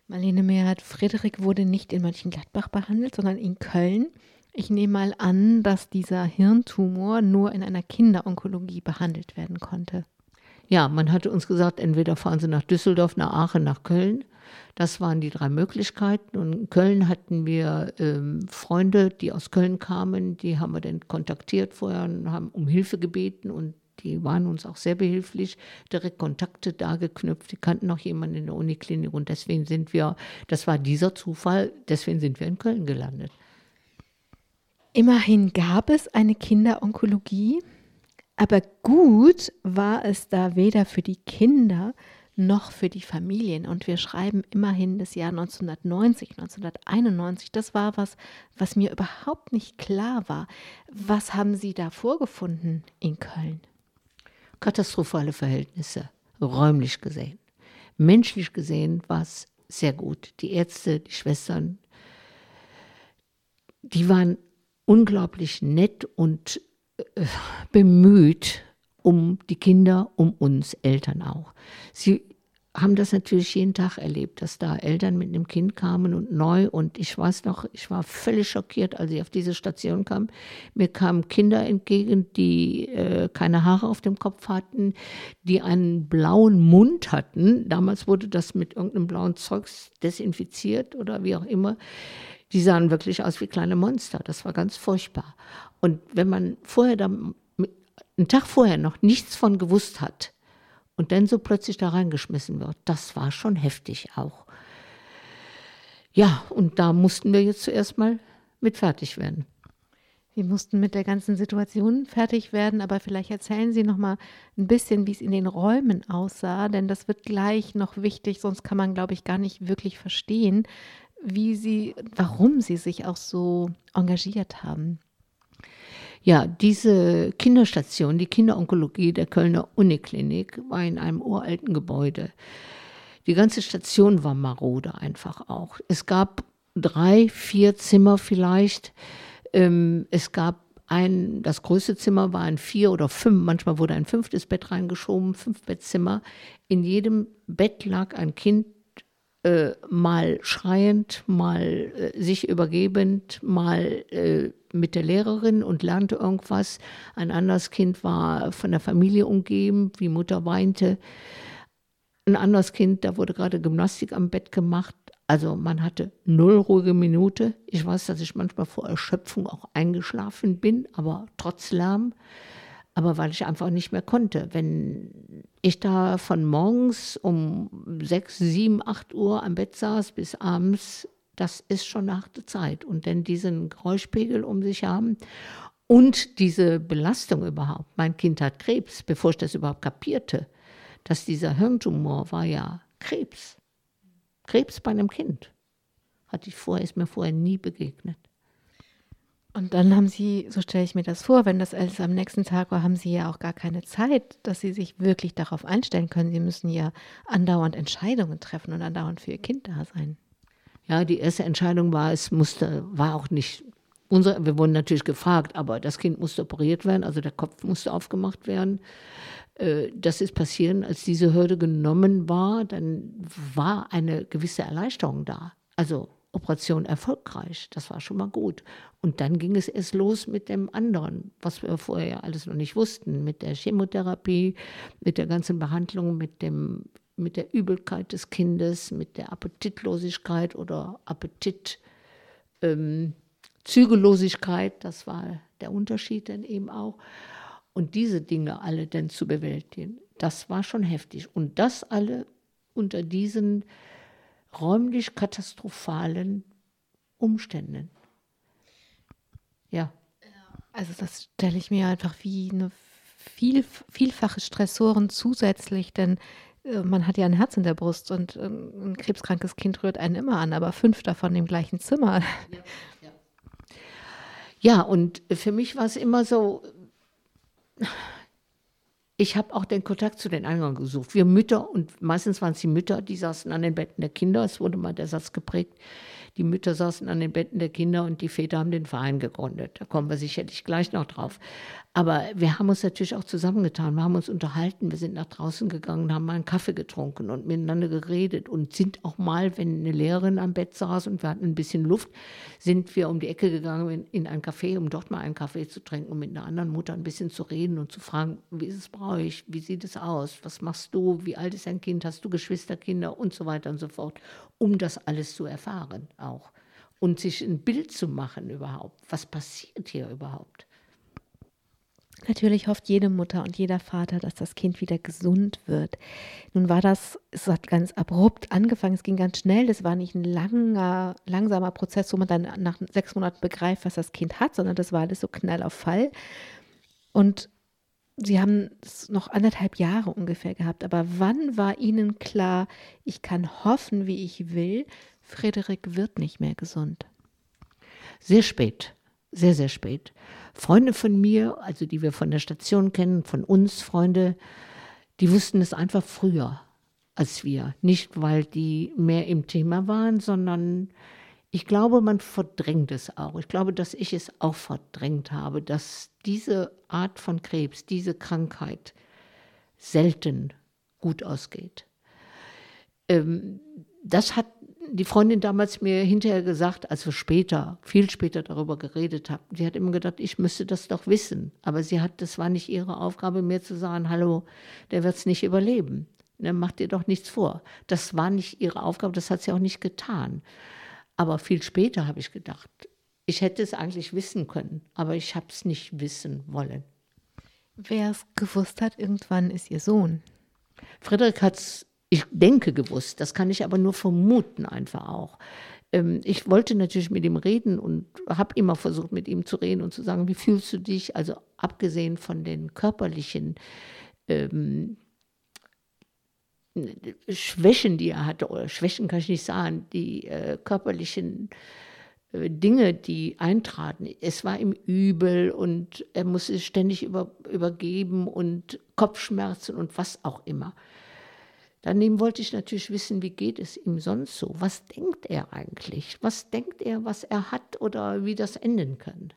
Marlene Mehrhardt, Friedrich wurde nicht in Mönchengladbach behandelt, sondern in Köln. Ich nehme mal an, dass dieser Hirntumor nur in einer Kinderonkologie behandelt werden konnte. Ja, man hatte uns gesagt, entweder fahren Sie nach Düsseldorf, nach Aachen, nach Köln das waren die drei Möglichkeiten. Und in Köln hatten wir ähm, Freunde, die aus Köln kamen, die haben wir dann kontaktiert vorher und haben um Hilfe gebeten und die waren uns auch sehr behilflich, direkt Kontakte da geknüpft. Die kannten noch jemanden in der Uniklinik und deswegen sind wir, das war dieser Zufall, deswegen sind wir in Köln gelandet. Immerhin gab es eine Kinderonkologie, aber gut war es da weder für die Kinder noch für die Familien. Und wir schreiben immerhin das Jahr 1990, 1991. Das war was, was mir überhaupt nicht klar war. Was haben Sie da vorgefunden in Köln? Katastrophale Verhältnisse, räumlich gesehen. Menschlich gesehen war es sehr gut. Die Ärzte, die Schwestern, die waren unglaublich nett und äh, bemüht um die Kinder, um uns Eltern auch. Sie haben das natürlich jeden Tag erlebt, dass da Eltern mit einem Kind kamen und neu. Und ich weiß noch, ich war völlig schockiert, als ich auf diese Station kam. Mir kamen Kinder entgegen, die äh, keine Haare auf dem Kopf hatten, die einen blauen Mund hatten. Damals wurde das mit irgendeinem blauen Zeugs desinfiziert oder wie auch immer. Die sahen wirklich aus wie kleine Monster. Das war ganz furchtbar. Und wenn man vorher da, einen Tag vorher noch nichts von gewusst hat, und dann so plötzlich da reingeschmissen wird. Das war schon heftig auch. Ja, und da mussten wir jetzt zuerst mal mit fertig werden. Sie mussten mit der ganzen Situation fertig werden, aber vielleicht erzählen Sie noch mal ein bisschen, wie es in den Räumen aussah, denn das wird gleich noch wichtig, sonst kann man, glaube ich, gar nicht wirklich verstehen, wie Sie, warum Sie sich auch so engagiert haben. Ja, diese Kinderstation, die Kinderonkologie der Kölner Uniklinik, war in einem uralten Gebäude. Die ganze Station war marode einfach auch. Es gab drei, vier Zimmer vielleicht. Ähm, es gab ein, das größte Zimmer war ein vier oder fünf, manchmal wurde ein fünftes Bett reingeschoben, fünf Bettzimmer. In jedem Bett lag ein Kind, äh, mal schreiend, mal äh, sich übergebend, mal äh, mit der Lehrerin und lernte irgendwas. Ein anderes Kind war von der Familie umgeben, wie Mutter weinte. Ein anderes Kind, da wurde gerade Gymnastik am Bett gemacht. Also man hatte null ruhige Minute. Ich weiß, dass ich manchmal vor Erschöpfung auch eingeschlafen bin, aber trotz Lärm. Aber weil ich einfach nicht mehr konnte. Wenn ich da von morgens um sechs, sieben, acht Uhr am Bett saß bis abends das ist schon eine harte Zeit. Und dann diesen Geräuschpegel um sich haben und diese Belastung überhaupt. Mein Kind hat Krebs, bevor ich das überhaupt kapierte, dass dieser Hirntumor war ja Krebs. Krebs bei einem Kind. Hatte ich vorher, ist mir vorher nie begegnet. Und dann haben Sie, so stelle ich mir das vor, wenn das alles am nächsten Tag war, haben Sie ja auch gar keine Zeit, dass Sie sich wirklich darauf einstellen können. Sie müssen ja andauernd Entscheidungen treffen und andauernd für Ihr Kind da sein. Ja, die erste Entscheidung war, es musste, war auch nicht unser, wir wurden natürlich gefragt, aber das Kind musste operiert werden, also der Kopf musste aufgemacht werden. Äh, das ist passieren, als diese Hürde genommen war, dann war eine gewisse Erleichterung da. Also Operation erfolgreich, das war schon mal gut. Und dann ging es erst los mit dem anderen, was wir vorher ja alles noch nicht wussten, mit der Chemotherapie, mit der ganzen Behandlung, mit dem mit der Übelkeit des Kindes, mit der Appetitlosigkeit oder Appetitzügellosigkeit, ähm, das war der Unterschied dann eben auch. Und diese Dinge alle dann zu bewältigen, das war schon heftig. Und das alle unter diesen räumlich katastrophalen Umständen. Ja. Also das stelle ich mir einfach wie eine viel, vielfache Stressoren zusätzlich, denn äh, man hat ja ein Herz in der Brust und ähm, ein krebskrankes Kind rührt einen immer an, aber fünf davon im gleichen Zimmer. Ja, ja. ja und für mich war es immer so, ich habe auch den Kontakt zu den anderen gesucht. Wir Mütter, und meistens waren es die Mütter, die saßen an den Betten der Kinder, es wurde mal der Satz geprägt, die Mütter saßen an den Betten der Kinder und die Väter haben den Verein gegründet. Da kommen wir sicherlich gleich noch drauf. Aber wir haben uns natürlich auch zusammengetan, wir haben uns unterhalten, wir sind nach draußen gegangen, haben mal einen Kaffee getrunken und miteinander geredet und sind auch mal, wenn eine Lehrerin am Bett saß und wir hatten ein bisschen Luft, sind wir um die Ecke gegangen in, in ein Café, um dort mal einen Kaffee zu trinken und mit einer anderen Mutter ein bisschen zu reden und zu fragen, wie ist es bei euch, wie sieht es aus, was machst du, wie alt ist dein Kind, hast du Geschwisterkinder? Und so weiter und so fort, um das alles zu erfahren auch und sich ein Bild zu machen überhaupt, was passiert hier überhaupt. Natürlich hofft jede Mutter und jeder Vater, dass das Kind wieder gesund wird. Nun war das, es hat ganz abrupt angefangen, es ging ganz schnell, das war nicht ein langer, langsamer Prozess, wo man dann nach sechs Monaten begreift, was das Kind hat, sondern das war alles so knall auf Fall. Und Sie haben es noch anderthalb Jahre ungefähr gehabt, aber wann war Ihnen klar, ich kann hoffen, wie ich will, Frederik wird nicht mehr gesund? Sehr spät, sehr, sehr spät. Freunde von mir, also die wir von der Station kennen, von uns Freunde, die wussten es einfach früher als wir. Nicht, weil die mehr im Thema waren, sondern ich glaube, man verdrängt es auch. Ich glaube, dass ich es auch verdrängt habe, dass diese Art von Krebs, diese Krankheit selten gut ausgeht. ähm, das hat die Freundin damals mir hinterher gesagt, als wir später, viel später darüber geredet haben, sie hat immer gedacht, ich müsste das doch wissen. Aber sie hat, das war nicht ihre Aufgabe, mir zu sagen, hallo, der wird es nicht überleben. Dann macht ihr doch nichts vor. Das war nicht ihre Aufgabe, das hat sie auch nicht getan. Aber viel später habe ich gedacht, ich hätte es eigentlich wissen können, aber ich habe es nicht wissen wollen. Wer es gewusst hat, irgendwann ist ihr Sohn. Frederik hat es ich denke gewusst, das kann ich aber nur vermuten einfach auch. Ähm, ich wollte natürlich mit ihm reden und habe immer versucht, mit ihm zu reden und zu sagen, wie fühlst du dich? Also abgesehen von den körperlichen ähm, Schwächen, die er hatte, oder Schwächen kann ich nicht sagen, die äh, körperlichen äh, Dinge, die eintraten. Es war ihm übel und er musste ständig über, übergeben und Kopfschmerzen und was auch immer. Daneben wollte ich natürlich wissen, wie geht es ihm sonst so? Was denkt er eigentlich? Was denkt er, was er hat oder wie das enden kann?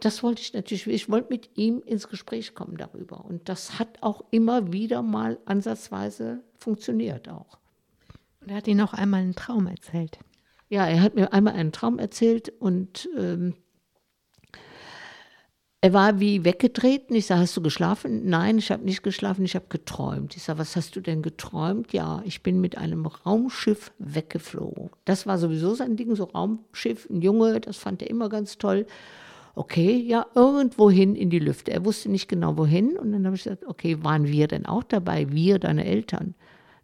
Das wollte ich natürlich, ich wollte mit ihm ins Gespräch kommen darüber. Und das hat auch immer wieder mal ansatzweise funktioniert auch. Und er hat Ihnen auch einmal einen Traum erzählt. Ja, er hat mir einmal einen Traum erzählt und ähm, er war wie weggetreten. Ich sage, hast du geschlafen? Nein, ich habe nicht geschlafen, ich habe geträumt. Ich sage, was hast du denn geträumt? Ja, ich bin mit einem Raumschiff weggeflogen. Das war sowieso sein Ding, so Raumschiff, ein Junge, das fand er immer ganz toll. Okay, ja, irgendwohin in die Lüfte. Er wusste nicht genau wohin. Und dann habe ich gesagt, okay, waren wir denn auch dabei? Wir, deine Eltern?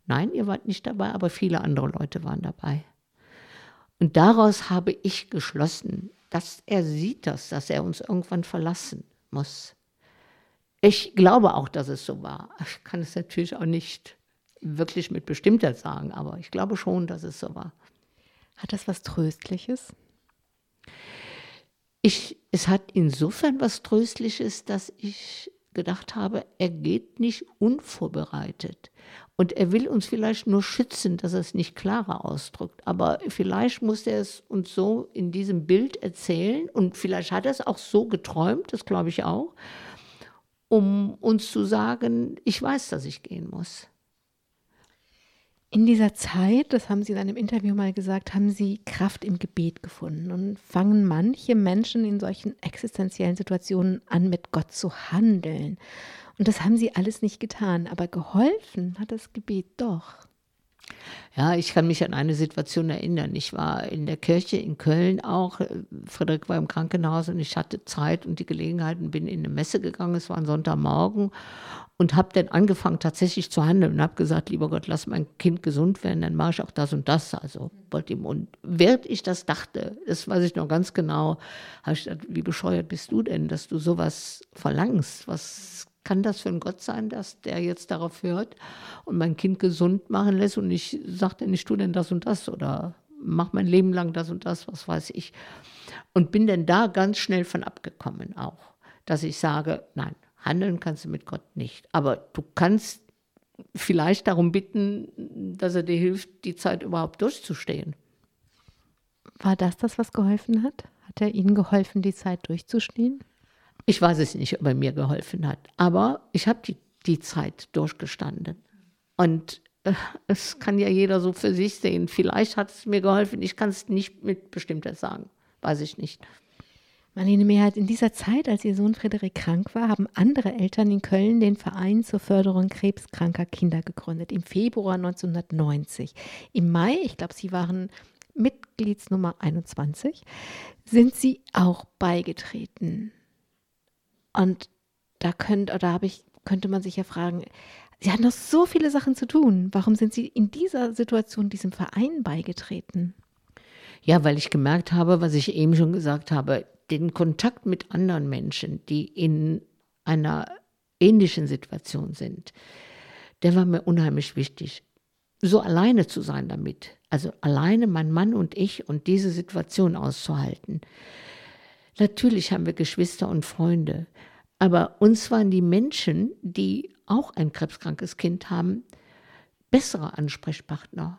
Nein, ihr wart nicht dabei, aber viele andere Leute waren dabei. Und daraus habe ich geschlossen, dass er sieht das, dass er uns irgendwann verlassen muss. Ich glaube auch, dass es so war. Ich kann es natürlich auch nicht wirklich mit Bestimmtheit sagen, aber ich glaube schon, dass es so war. Hat das was Tröstliches? Ich, es hat insofern was Tröstliches, dass ich gedacht habe, er geht nicht unvorbereitet. Und er will uns vielleicht nur schützen, dass er es nicht klarer ausdrückt. Aber vielleicht muss er es uns so in diesem Bild erzählen. Und vielleicht hat er es auch so geträumt, das glaube ich auch, um uns zu sagen, ich weiß, dass ich gehen muss. In dieser Zeit, das haben Sie in einem Interview mal gesagt, haben Sie Kraft im Gebet gefunden und fangen manche Menschen in solchen existenziellen Situationen an, mit Gott zu handeln. Und das haben Sie alles nicht getan, aber geholfen hat das Gebet doch. Ja, ich kann mich an eine Situation erinnern. Ich war in der Kirche in Köln auch. Frederik war im Krankenhaus und ich hatte Zeit und die Gelegenheit und bin in eine Messe gegangen. Es war ein Sonntagmorgen und habe dann angefangen tatsächlich zu handeln und habe gesagt, lieber Gott, lass mein Kind gesund werden, dann mache ich auch das und das. Also wollte ihm und während ich das dachte, das weiß ich noch ganz genau, habe ich gedacht, wie bescheuert bist du denn, dass du sowas verlangst? Was kann das für ein Gott sein, dass der jetzt darauf hört und mein Kind gesund machen lässt und ich sage dann, ich tue denn das und das oder mach mein Leben lang das und das, was weiß ich. Und bin dann da ganz schnell von abgekommen auch, dass ich sage, nein, handeln kannst du mit Gott nicht. Aber du kannst vielleicht darum bitten, dass er dir hilft, die Zeit überhaupt durchzustehen. War das das, was geholfen hat? Hat er Ihnen geholfen, die Zeit durchzustehen? Ich weiß es nicht, ob er mir geholfen hat, aber ich habe die, die Zeit durchgestanden. Und äh, es kann ja jeder so für sich sehen. Vielleicht hat es mir geholfen, ich kann es nicht mit Bestimmtheit sagen, weiß ich nicht. Marlene Mehrheit, in dieser Zeit, als ihr Sohn Frederik krank war, haben andere Eltern in Köln den Verein zur Förderung krebskranker Kinder gegründet, im Februar 1990. Im Mai, ich glaube, Sie waren Mitgliedsnummer 21, sind Sie auch beigetreten. Und da könnt, oder habe ich, könnte man sich ja fragen, Sie hatten noch so viele Sachen zu tun. Warum sind Sie in dieser Situation diesem Verein beigetreten? Ja, weil ich gemerkt habe, was ich eben schon gesagt habe, den Kontakt mit anderen Menschen, die in einer ähnlichen Situation sind, der war mir unheimlich wichtig. So alleine zu sein damit, also alleine mein Mann und ich und diese Situation auszuhalten. Natürlich haben wir Geschwister und Freunde, aber uns waren die Menschen, die auch ein krebskrankes Kind haben, bessere Ansprechpartner.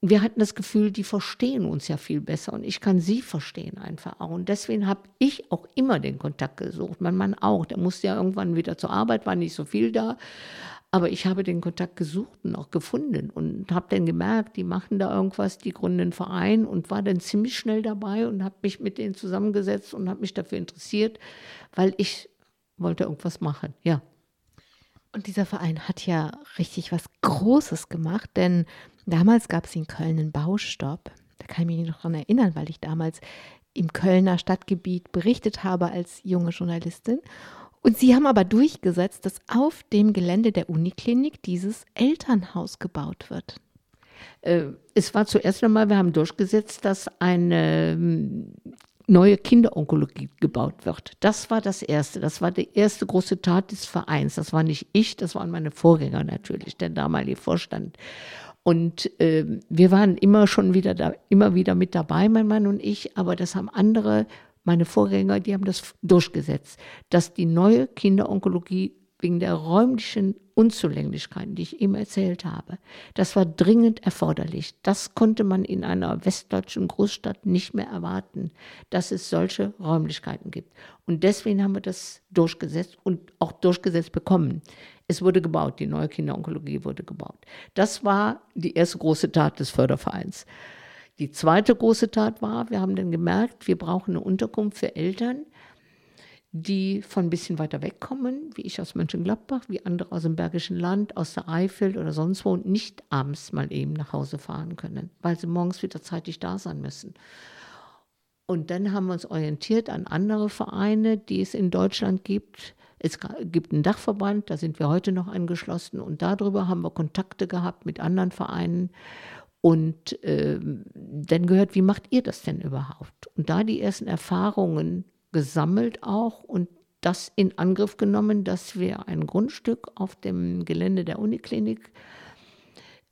Wir hatten das Gefühl, die verstehen uns ja viel besser und ich kann sie verstehen einfach auch. Und deswegen habe ich auch immer den Kontakt gesucht. Mein Mann auch. Der musste ja irgendwann wieder zur Arbeit, war nicht so viel da. Aber ich habe den Kontakt gesucht und auch gefunden und habe dann gemerkt, die machen da irgendwas, die gründen einen Verein und war dann ziemlich schnell dabei und habe mich mit denen zusammengesetzt und habe mich dafür interessiert, weil ich wollte irgendwas machen, ja. Und dieser Verein hat ja richtig was Großes gemacht, denn damals gab es in Köln einen Baustopp. Da kann ich mich noch daran erinnern, weil ich damals im Kölner Stadtgebiet berichtet habe als junge Journalistin. Und sie haben aber durchgesetzt, dass auf dem Gelände der Uniklinik dieses Elternhaus gebaut wird. Äh, es war zuerst einmal, wir haben durchgesetzt, dass eine ähm, neue Kinderonkologie gebaut wird. Das war das Erste. Das war die erste große Tat des Vereins. Das war nicht ich, das waren meine Vorgänger natürlich, der damalige Vorstand. Und äh, wir waren immer schon wieder da, immer wieder mit dabei, mein Mann und ich, aber das haben andere meine Vorgänger, die haben das durchgesetzt, dass die neue Kinderonkologie wegen der räumlichen Unzulänglichkeiten, die ich eben erzählt habe, das war dringend erforderlich. Das konnte man in einer westdeutschen Großstadt nicht mehr erwarten, dass es solche Räumlichkeiten gibt. Und deswegen haben wir das durchgesetzt und auch durchgesetzt bekommen. Es wurde gebaut, die neue Kinderonkologie wurde gebaut. Das war die erste große Tat des Fördervereins. Die zweite große Tat war, wir haben dann gemerkt, wir brauchen eine Unterkunft für Eltern, die von ein bisschen weiter wegkommen, wie ich aus Mönchengladbach, wie andere aus dem Bergischen Land, aus der Eifel oder sonst wo, nicht abends mal eben nach Hause fahren können, weil sie morgens wieder zeitig da sein müssen. Und dann haben wir uns orientiert an andere Vereine, die es in Deutschland gibt. Es gibt einen Dachverband, da sind wir heute noch angeschlossen und darüber haben wir Kontakte gehabt mit anderen Vereinen und äh, dann gehört, wie macht ihr das denn überhaupt? Und da die ersten Erfahrungen gesammelt auch und das in Angriff genommen, dass wir ein Grundstück auf dem Gelände der Uniklinik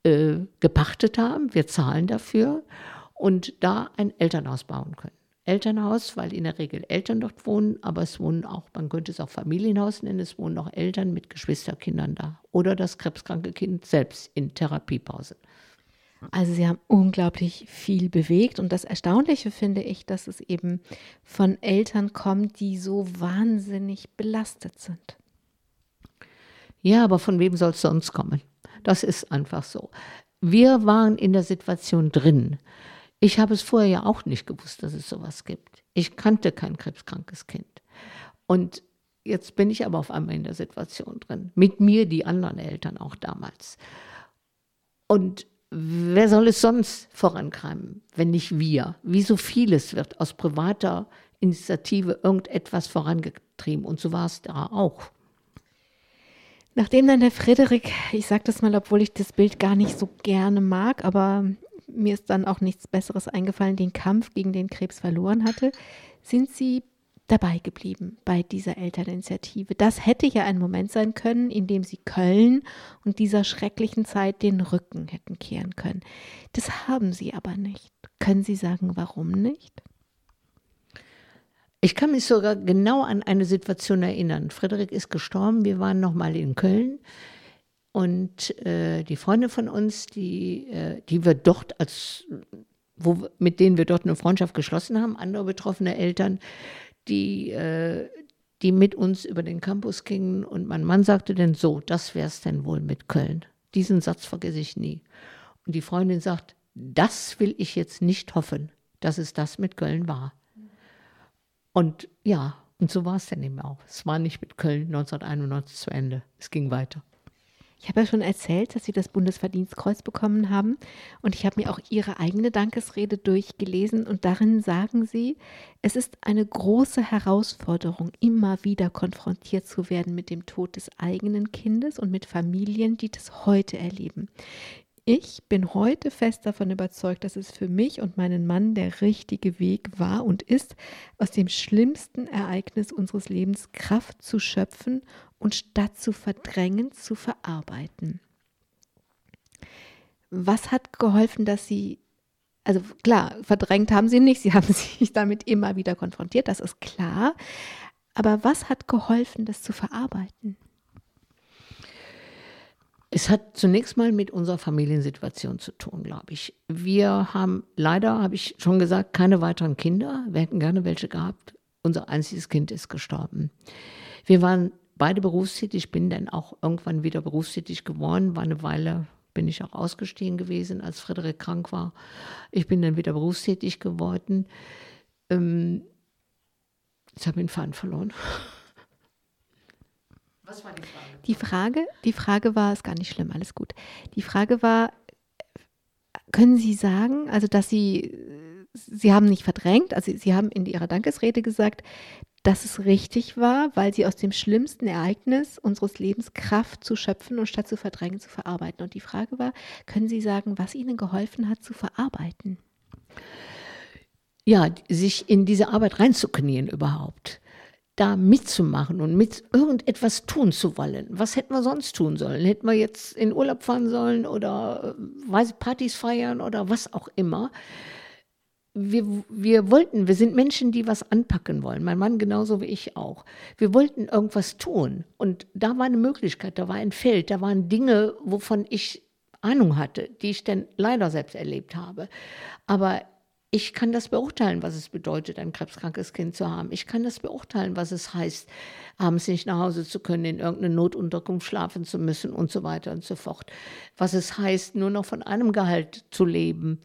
äh, gepachtet haben. Wir zahlen dafür und da ein Elternhaus bauen können. Elternhaus, weil in der Regel Eltern dort wohnen, aber es wohnen auch, man könnte es auch Familienhaus nennen, es wohnen auch Eltern mit Geschwisterkindern da oder das krebskranke Kind selbst in Therapiepause. Also sie haben unglaublich viel bewegt und das Erstaunliche finde ich, dass es eben von Eltern kommt, die so wahnsinnig belastet sind. Ja, aber von wem soll es sonst kommen? Das ist einfach so. Wir waren in der Situation drin. Ich habe es vorher ja auch nicht gewusst, dass es sowas gibt. Ich kannte kein krebskrankes Kind. Und jetzt bin ich aber auf einmal in der Situation drin. Mit mir die anderen Eltern auch damals. Und wer soll es sonst vorankreimen, wenn nicht wir? Wie so vieles wird aus privater Initiative irgendetwas vorangetrieben. Und so war es da auch. Nachdem dann der Frederik, ich sage das mal, obwohl ich das Bild gar nicht so gerne mag, aber mir ist dann auch nichts Besseres eingefallen, den Kampf gegen den Krebs verloren hatte, sind sie dabei geblieben bei dieser Elterninitiative. Das hätte ja ein Moment sein können, in dem sie Köln und dieser schrecklichen Zeit den Rücken hätten kehren können. Das haben sie aber nicht. Können Sie sagen, warum nicht? Ich kann mich sogar genau an eine Situation erinnern. Frederik ist gestorben, wir waren noch mal in Köln und äh, die Freunde von uns, die, äh, die wir dort als wo, mit denen wir dort eine Freundschaft geschlossen haben, andere betroffene Eltern, die, äh, die mit uns über den Campus gingen. Und mein Mann sagte dann so, das wäre es denn wohl mit Köln. Diesen Satz vergesse ich nie. Und die Freundin sagt, das will ich jetzt nicht hoffen, dass es das mit Köln war. Und ja, und so war es dann eben auch. Es war nicht mit Köln 1991 zu Ende. Es ging weiter. Ich habe ja schon erzählt, dass Sie das Bundesverdienstkreuz bekommen haben. Und ich habe mir auch Ihre eigene Dankesrede durchgelesen. Und darin sagen Sie, es ist eine große Herausforderung, immer wieder konfrontiert zu werden mit dem Tod des eigenen Kindes und mit Familien, die das heute erleben. Ich bin heute fest davon überzeugt, dass es für mich und meinen Mann der richtige Weg war und ist, aus dem schlimmsten Ereignis unseres Lebens Kraft zu schöpfen und statt zu verdrängen, zu verarbeiten. Was hat geholfen, dass Sie, also klar, verdrängt haben Sie nicht, Sie [laughs] haben sich damit immer wieder konfrontiert, das ist klar. Aber was hat geholfen, das zu verarbeiten? Es hat zunächst mal mit unserer Familiensituation zu tun, glaube ich. Wir haben leider, habe ich schon gesagt, keine weiteren Kinder. Wir hätten gerne welche gehabt. Unser einziges Kind ist gestorben. Wir waren beide berufstätig, bin dann auch irgendwann wieder berufstätig geworden, war eine Weile bin ich auch ausgestiegen gewesen, als Frederik krank war. Ich bin dann wieder berufstätig geworden. Ähm, jetzt habe ich den Faden verloren. Was war die Frage? Die Frage, die Frage war, ist gar nicht schlimm, alles gut. Die Frage war, können Sie sagen, also dass Sie, Sie haben nicht verdrängt, also Sie haben in Ihrer Dankesrede gesagt, dass es richtig war, weil Sie aus dem schlimmsten Ereignis unseres Lebens Kraft zu schöpfen und statt zu verdrängen, zu verarbeiten. Und die Frage war, können Sie sagen, was Ihnen geholfen hat zu verarbeiten? Ja, sich in diese Arbeit reinzuknien überhaupt da mitzumachen und mit irgendetwas tun zu wollen. Was hätten wir sonst tun sollen? Hätten wir jetzt in Urlaub fahren sollen oder äh, weiß, Partys feiern oder was auch immer? Wir, wir wollten, wir sind Menschen, die was anpacken wollen. Mein Mann genauso wie ich auch. Wir wollten irgendwas tun. Und da war eine Möglichkeit, da war ein Feld, da waren Dinge, wovon ich Ahnung hatte, die ich dann leider selbst erlebt habe. Aber ich kann das beurteilen, was es bedeutet, ein krebskrankes Kind zu haben. Ich kann das beurteilen, was es heißt, abends nicht nach Hause zu können, in irgendeiner Notunterkunft schlafen zu müssen und so weiter und so fort. Was es heißt, nur noch von einem Gehalt zu leben.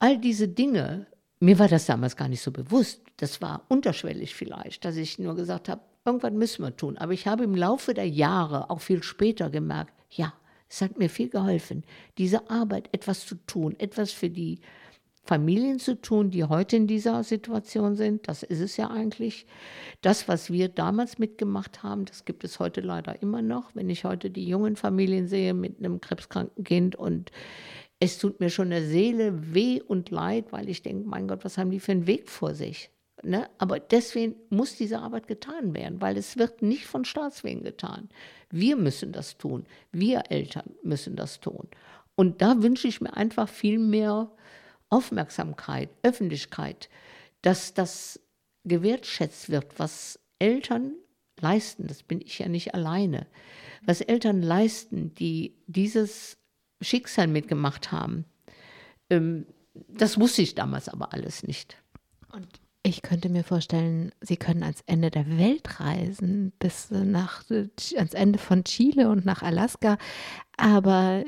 All diese Dinge, mir war das damals gar nicht so bewusst. Das war unterschwellig vielleicht, dass ich nur gesagt habe, irgendwann müssen wir tun. Aber ich habe im Laufe der Jahre, auch viel später gemerkt, ja, es hat mir viel geholfen, diese Arbeit, etwas zu tun, etwas für die Familien zu tun, die heute in dieser Situation sind. Das ist es ja eigentlich. Das, was wir damals mitgemacht haben, das gibt es heute leider immer noch. Wenn ich heute die jungen Familien sehe mit einem krebskranken Kind und es tut mir schon der Seele weh und leid, weil ich denke, mein Gott, was haben die für einen Weg vor sich? Ne? Aber deswegen muss diese Arbeit getan werden, weil es wird nicht von Staatswegen getan. Wir müssen das tun. Wir Eltern müssen das tun. Und da wünsche ich mir einfach viel mehr Aufmerksamkeit, Öffentlichkeit, dass das gewertschätzt wird, was Eltern leisten. Das bin ich ja nicht alleine. Was Eltern leisten, die dieses Schicksal mitgemacht haben. Ähm, das wusste ich damals aber alles nicht. Und ich könnte mir vorstellen, Sie können ans Ende der Welt reisen, bis nach, ans Ende von Chile und nach Alaska. Aber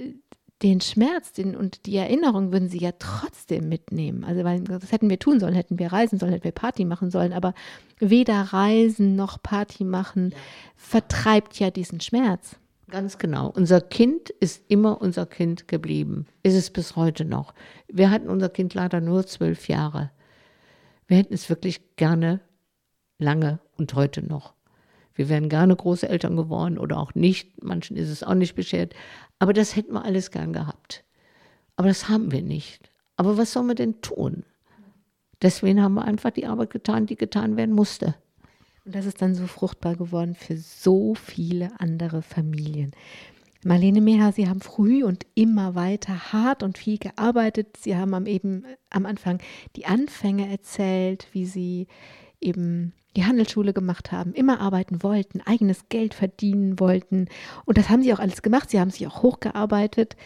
den Schmerz den, und die Erinnerung würden sie ja trotzdem mitnehmen. Also, weil das hätten wir tun sollen, hätten wir reisen sollen, hätten wir Party machen sollen, aber weder Reisen noch Party machen vertreibt ja diesen Schmerz. Ganz genau. Unser Kind ist immer unser Kind geblieben. Ist es bis heute noch. Wir hatten unser Kind leider nur zwölf Jahre. Wir hätten es wirklich gerne lange und heute noch. Wir wären gerne Großeltern geworden oder auch nicht. Manchen ist es auch nicht beschert. Aber das hätten wir alles gern gehabt. Aber das haben wir nicht. Aber was sollen wir denn tun? Deswegen haben wir einfach die Arbeit getan, die getan werden musste. Und das ist dann so fruchtbar geworden für so viele andere Familien. Marlene Meher, Sie haben früh und immer weiter hart und viel gearbeitet. Sie haben am eben am Anfang die Anfänge erzählt, wie Sie eben die Handelsschule gemacht haben, immer arbeiten wollten, eigenes Geld verdienen wollten. Und das haben sie auch alles gemacht. Sie haben sich auch hochgearbeitet.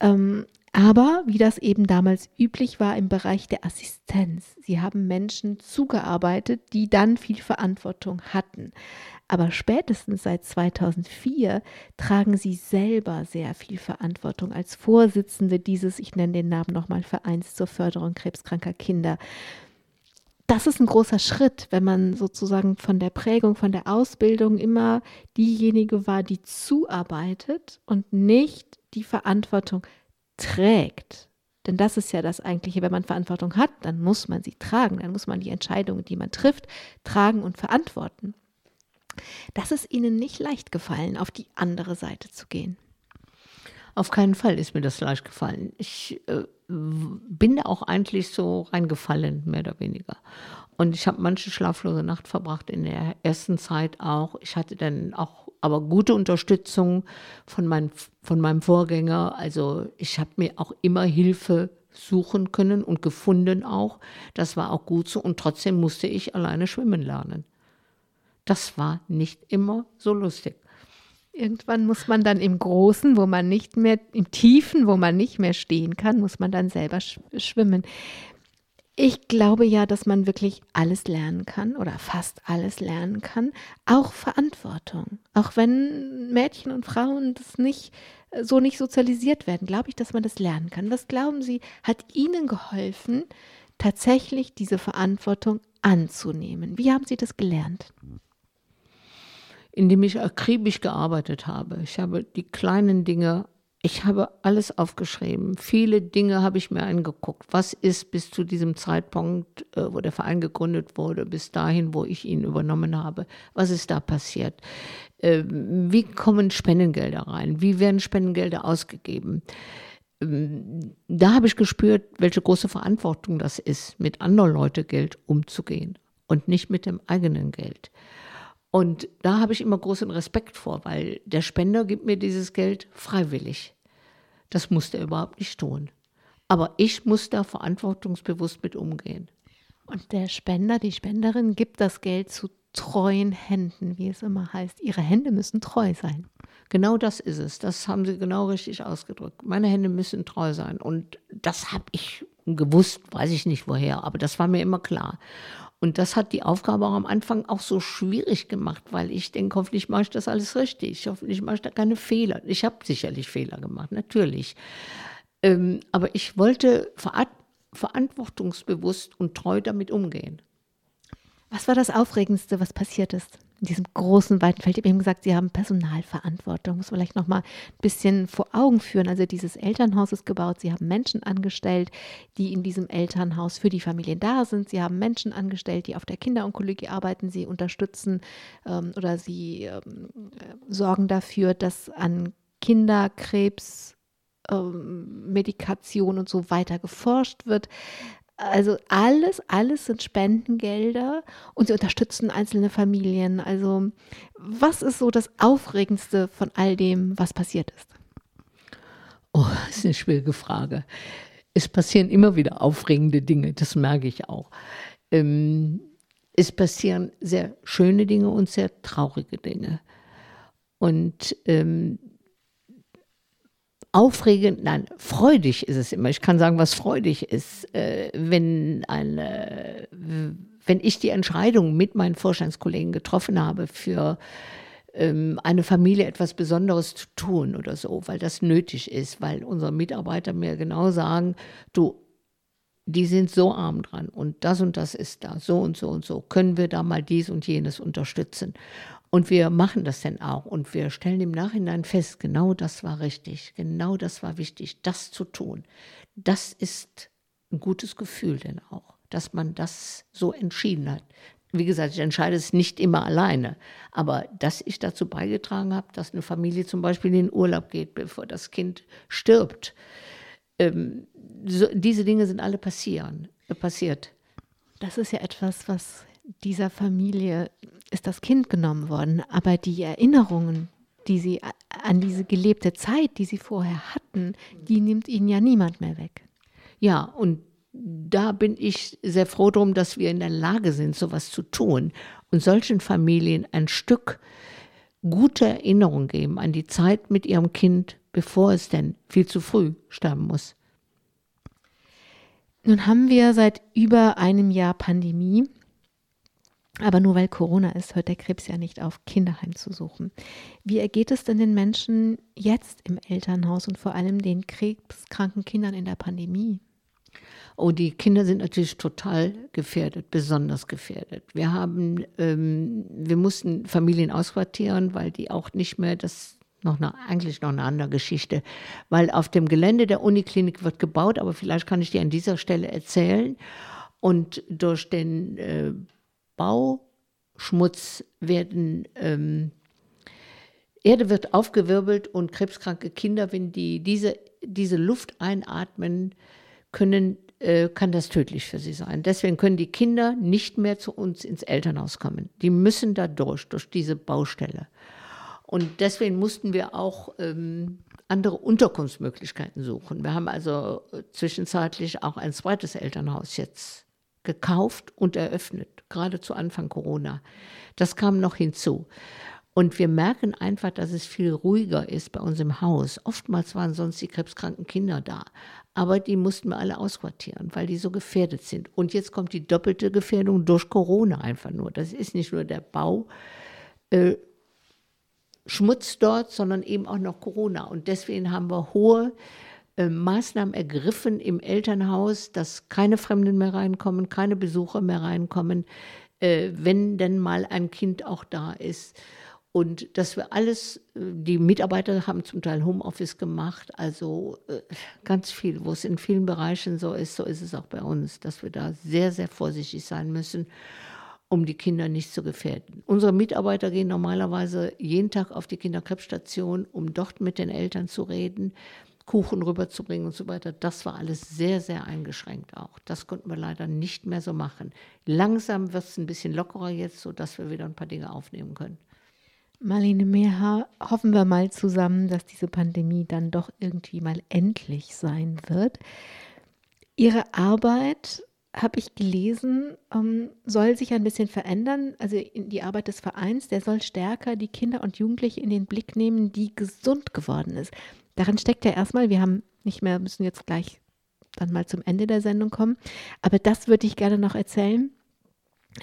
Ähm, aber wie das eben damals üblich war im Bereich der Assistenz, sie haben Menschen zugearbeitet, die dann viel Verantwortung hatten. Aber spätestens seit 2004 tragen sie selber sehr viel Verantwortung als Vorsitzende dieses, ich nenne den Namen nochmal, Vereins zur Förderung krebskranker Kinder das ist ein großer Schritt, wenn man sozusagen von der Prägung, von der Ausbildung immer diejenige war, die zuarbeitet und nicht die Verantwortung trägt. Denn das ist ja das eigentliche, wenn man Verantwortung hat, dann muss man sie tragen, dann muss man die Entscheidungen, die man trifft, tragen und verantworten. Das ist ihnen nicht leicht gefallen, auf die andere Seite zu gehen. Auf keinen Fall ist mir das leicht gefallen. Ich äh, bin da auch eigentlich so reingefallen, mehr oder weniger. Und ich habe manche schlaflose Nacht verbracht in der ersten Zeit auch. Ich hatte dann auch aber gute Unterstützung von, mein, von meinem Vorgänger. Also ich habe mir auch immer Hilfe suchen können und gefunden auch. Das war auch gut so. Und trotzdem musste ich alleine schwimmen lernen. Das war nicht immer so lustig. Irgendwann muss man dann im Großen, wo man nicht mehr, im Tiefen, wo man nicht mehr stehen kann, muss man dann selber schwimmen. Ich glaube ja, dass man wirklich alles lernen kann oder fast alles lernen kann, auch Verantwortung. Auch wenn Mädchen und Frauen das nicht so nicht sozialisiert werden, glaube ich, dass man das lernen kann. Was glauben Sie, hat Ihnen geholfen, tatsächlich diese Verantwortung anzunehmen? Wie haben Sie das gelernt? Indem ich akribisch gearbeitet habe. Ich habe die kleinen Dinge ich habe alles aufgeschrieben. Viele Dinge habe ich mir angeguckt. Was ist bis zu diesem Zeitpunkt, äh, wo der Verein gegründet wurde, bis dahin, wo ich ihn übernommen habe? Was ist da passiert? Ähm, wie kommen Spendengelder rein? Wie werden Spendengelder ausgegeben? Ähm, da habe ich gespürt, welche große Verantwortung das ist, mit anderen Leuten Geld umzugehen und nicht mit dem eigenen Geld. Und da habe ich immer großen Respekt vor, weil der Spender gibt mir dieses Geld freiwillig. Das muss er überhaupt nicht tun. Aber ich muss da verantwortungsbewusst mit umgehen. Und der Spender, die Spenderin gibt das Geld zu treuen Händen, wie es immer heißt. Ihre Hände müssen treu sein. Genau das ist es. Das haben Sie genau richtig ausgedrückt. Meine Hände müssen treu sein. Und das habe ich gewusst, weiß ich nicht woher, aber das war mir immer klar. Und das hat die Aufgabe auch am Anfang auch so schwierig gemacht, weil ich denke, hoffentlich mache ich das alles richtig. Hoffentlich mache ich da keine Fehler. Ich habe sicherlich Fehler gemacht, natürlich. Ähm, aber ich wollte verantwortungsbewusst und treu damit umgehen. Was war das Aufregendste, was passiert ist? In diesem großen, weiten Feld. Ich habe eben gesagt, Sie haben Personalverantwortung. Muss man vielleicht noch mal ein bisschen vor Augen führen. Also dieses Elternhaus ist gebaut. Sie haben Menschen angestellt, die in diesem Elternhaus für die Familien da sind. Sie haben Menschen angestellt, die auf der Kinderonkologie arbeiten. Sie unterstützen ähm, oder sie ähm, sorgen dafür, dass an Kinderkrebs ähm, Medikation und so weiter geforscht wird. Also alles, alles sind Spendengelder und sie unterstützen einzelne Familien. Also was ist so das Aufregendste von all dem, was passiert ist? Oh, das ist eine schwierige Frage. Es passieren immer wieder aufregende Dinge, das merke ich auch. Ähm, es passieren sehr schöne Dinge und sehr traurige Dinge. Und ähm, aufregend, nein, freudig ist es immer. Ich kann sagen, was freudig ist, äh, wenn eine, wenn ich die Entscheidung mit meinen Vorstandskollegen getroffen habe, für ähm, eine Familie etwas Besonderes zu tun oder so, weil das nötig ist, weil unsere Mitarbeiter mir genau sagen, du, die sind so arm dran und das und das ist da, so und so und so, können wir da mal dies und jenes unterstützen. Und wir machen das dann auch und wir stellen im Nachhinein fest, genau das war richtig, genau das war wichtig, das zu tun. Das ist ein gutes Gefühl denn auch, dass man das so entschieden hat. Wie gesagt, ich entscheide es nicht immer alleine, aber dass ich dazu beigetragen habe, dass eine Familie zum Beispiel in den Urlaub geht, bevor das Kind stirbt. Ähm, so, diese Dinge sind alle passieren, äh, passiert. Das ist ja etwas, was dieser Familie ist das Kind genommen worden, aber die Erinnerungen, die sie an diese gelebte Zeit, die sie vorher hatten, die nimmt ihnen ja niemand mehr weg. Ja, und da bin ich sehr froh drum, dass wir in der Lage sind, sowas zu tun und solchen Familien ein Stück gute Erinnerung geben an die Zeit mit ihrem Kind, bevor es denn viel zu früh sterben muss. Nun haben wir seit über einem Jahr Pandemie aber nur weil Corona ist, hört der Krebs ja nicht auf, Kinderheim zu suchen. Wie ergeht es denn den Menschen jetzt im Elternhaus und vor allem den krebskranken Kindern in der Pandemie? Oh, die Kinder sind natürlich total gefährdet, besonders gefährdet. Wir haben, ähm, wir mussten Familien ausquartieren, weil die auch nicht mehr das noch eine, eigentlich noch eine andere Geschichte, weil auf dem Gelände der Uniklinik wird gebaut, aber vielleicht kann ich dir an dieser Stelle erzählen. Und durch den äh, Bauschmutz werden, ähm, Erde wird aufgewirbelt und krebskranke Kinder, wenn die diese, diese Luft einatmen, können, äh, kann das tödlich für sie sein. Deswegen können die Kinder nicht mehr zu uns ins Elternhaus kommen. Die müssen da durch, durch diese Baustelle. Und deswegen mussten wir auch ähm, andere Unterkunftsmöglichkeiten suchen. Wir haben also äh, zwischenzeitlich auch ein zweites Elternhaus jetzt gekauft und eröffnet, gerade zu Anfang Corona. Das kam noch hinzu. Und wir merken einfach, dass es viel ruhiger ist bei uns im Haus. Oftmals waren sonst die krebskranken Kinder da. Aber die mussten wir alle ausquartieren, weil die so gefährdet sind. Und jetzt kommt die doppelte Gefährdung durch Corona einfach nur. Das ist nicht nur der Bau. Äh, Schmutz dort, sondern eben auch noch Corona. Und deswegen haben wir hohe äh, Maßnahmen ergriffen im Elternhaus, dass keine Fremden mehr reinkommen, keine Besucher mehr reinkommen, äh, wenn denn mal ein Kind auch da ist. Und dass wir alles, äh, die Mitarbeiter haben zum Teil Homeoffice gemacht, also äh, ganz viel, wo es in vielen Bereichen so ist, so ist es auch bei uns, dass wir da sehr, sehr vorsichtig sein müssen, um die Kinder nicht zu gefährden. Unsere Mitarbeiter gehen normalerweise jeden Tag auf die Kinderkrebsstation, um dort mit den Eltern zu reden, Kuchen rüberzubringen und so weiter. Das war alles sehr, sehr eingeschränkt auch. Das konnten wir leider nicht mehr so machen. Langsam wird es ein bisschen lockerer jetzt, sodass wir wieder ein paar Dinge aufnehmen können. Marlene Meha, hoffen wir mal zusammen, dass diese Pandemie dann doch irgendwie mal endlich sein wird. Ihre Arbeit, habe ich gelesen, ähm, soll sich ein bisschen verändern. Also die Arbeit des Vereins, der soll stärker die Kinder und Jugendliche in den Blick nehmen, die gesund geworden ist. Darin steckt ja erstmal, wir haben nicht mehr, müssen jetzt gleich dann mal zum Ende der Sendung kommen, aber das würde ich gerne noch erzählen.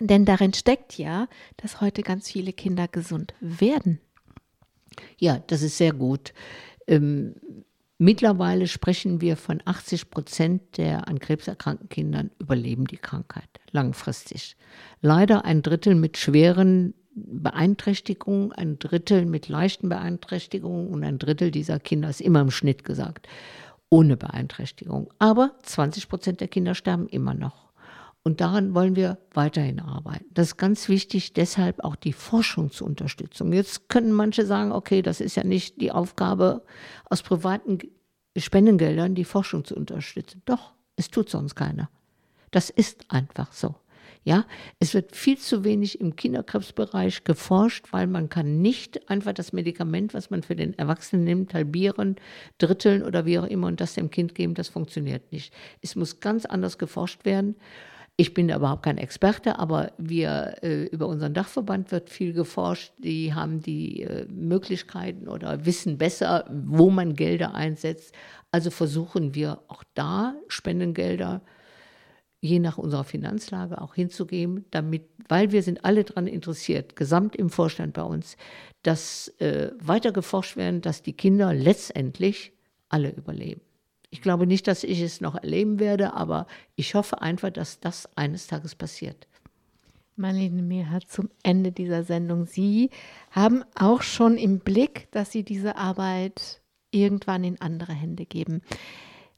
Denn darin steckt ja, dass heute ganz viele Kinder gesund werden. Ja, das ist sehr gut. Ähm, mittlerweile sprechen wir von 80 Prozent der an Krebs erkrankten Kindern überleben die Krankheit langfristig. Leider ein Drittel mit schweren Beeinträchtigungen, ein Drittel mit leichten Beeinträchtigungen und ein Drittel dieser Kinder ist immer im Schnitt gesagt ohne Beeinträchtigung. Aber 20 Prozent der Kinder sterben immer noch. Und daran wollen wir weiterhin arbeiten. Das ist ganz wichtig, deshalb auch die Forschungsunterstützung. Jetzt können manche sagen, okay, das ist ja nicht die Aufgabe aus privaten Spendengeldern, die Forschung zu unterstützen. Doch, es tut sonst keiner. Das ist einfach so. Ja, es wird viel zu wenig im Kinderkrebsbereich geforscht, weil man kann nicht einfach das Medikament, was man für den Erwachsenen nimmt, halbieren, dritteln oder wie auch immer und das dem Kind geben. Das funktioniert nicht. Es muss ganz anders geforscht werden. Ich bin überhaupt kein Experte, aber wir äh, über unseren Dachverband wird viel geforscht. Die haben die äh, Möglichkeiten oder wissen besser, wo man Gelder einsetzt. Also versuchen wir auch da Spendengelder je nach unserer Finanzlage auch hinzugeben, damit, weil wir sind alle daran interessiert, gesamt im Vorstand bei uns, dass äh, weiter geforscht werden, dass die Kinder letztendlich alle überleben. Ich glaube nicht, dass ich es noch erleben werde, aber ich hoffe einfach, dass das eines Tages passiert. Marlene Mehrhardt, zum Ende dieser Sendung. Sie haben auch schon im Blick, dass Sie diese Arbeit irgendwann in andere Hände geben.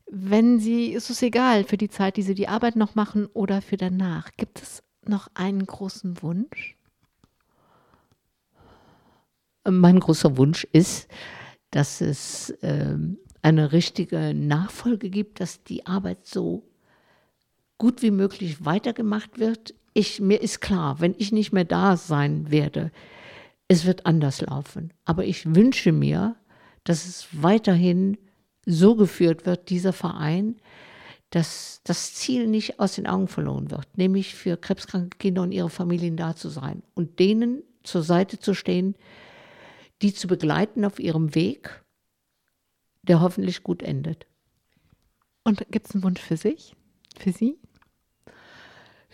Wenn Sie, ist es egal, für die Zeit, die Sie die Arbeit noch machen oder für danach, gibt es noch einen großen Wunsch? Mein großer Wunsch ist, dass es ähm, eine richtige Nachfolge gibt, dass die Arbeit so gut wie möglich weitergemacht wird. Ich, mir ist klar, wenn ich nicht mehr da sein werde, es wird anders laufen. Aber ich wünsche mir, dass es weiterhin so geführt wird, dieser Verein, dass das Ziel nicht aus den Augen verloren wird, nämlich für krebskranke Kinder und ihre Familien da zu sein und denen zur Seite zu stehen, die zu begleiten auf ihrem Weg der hoffentlich gut endet. Und gibt es einen Wunsch für sich, für Sie?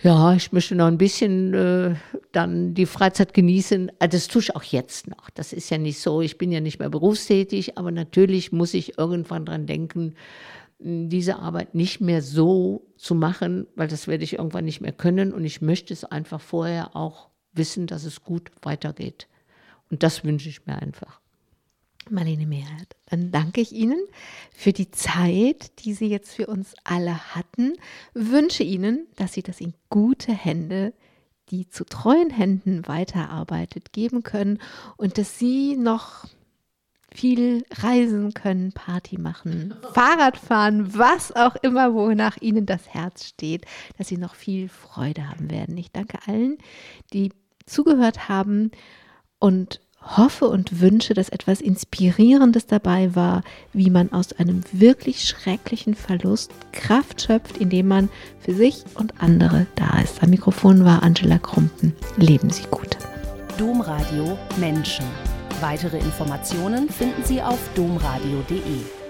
Ja, ich möchte noch ein bisschen äh, dann die Freizeit genießen. Ah, das tue ich auch jetzt noch. Das ist ja nicht so, ich bin ja nicht mehr berufstätig, aber natürlich muss ich irgendwann dran denken, diese Arbeit nicht mehr so zu machen, weil das werde ich irgendwann nicht mehr können. Und ich möchte es einfach vorher auch wissen, dass es gut weitergeht. Und das wünsche ich mir einfach. Marlene Mehrert, dann danke ich Ihnen für die Zeit, die Sie jetzt für uns alle hatten. Wünsche Ihnen, dass Sie das in gute Hände, die zu treuen Händen weiterarbeitet, geben können und dass Sie noch viel reisen können, Party machen, [laughs] Fahrrad fahren, was auch immer, wonach Ihnen das Herz steht, dass Sie noch viel Freude haben werden. Ich danke allen, die zugehört haben und hoffe und wünsche, dass etwas Inspirierendes dabei war, wie man aus einem wirklich schrecklichen Verlust Kraft schöpft, indem man für sich und andere da ist. Am Mikrofon war Angela Krumpen. Leben Sie gut. Domradio Menschen. Weitere Informationen finden Sie auf domradio.de.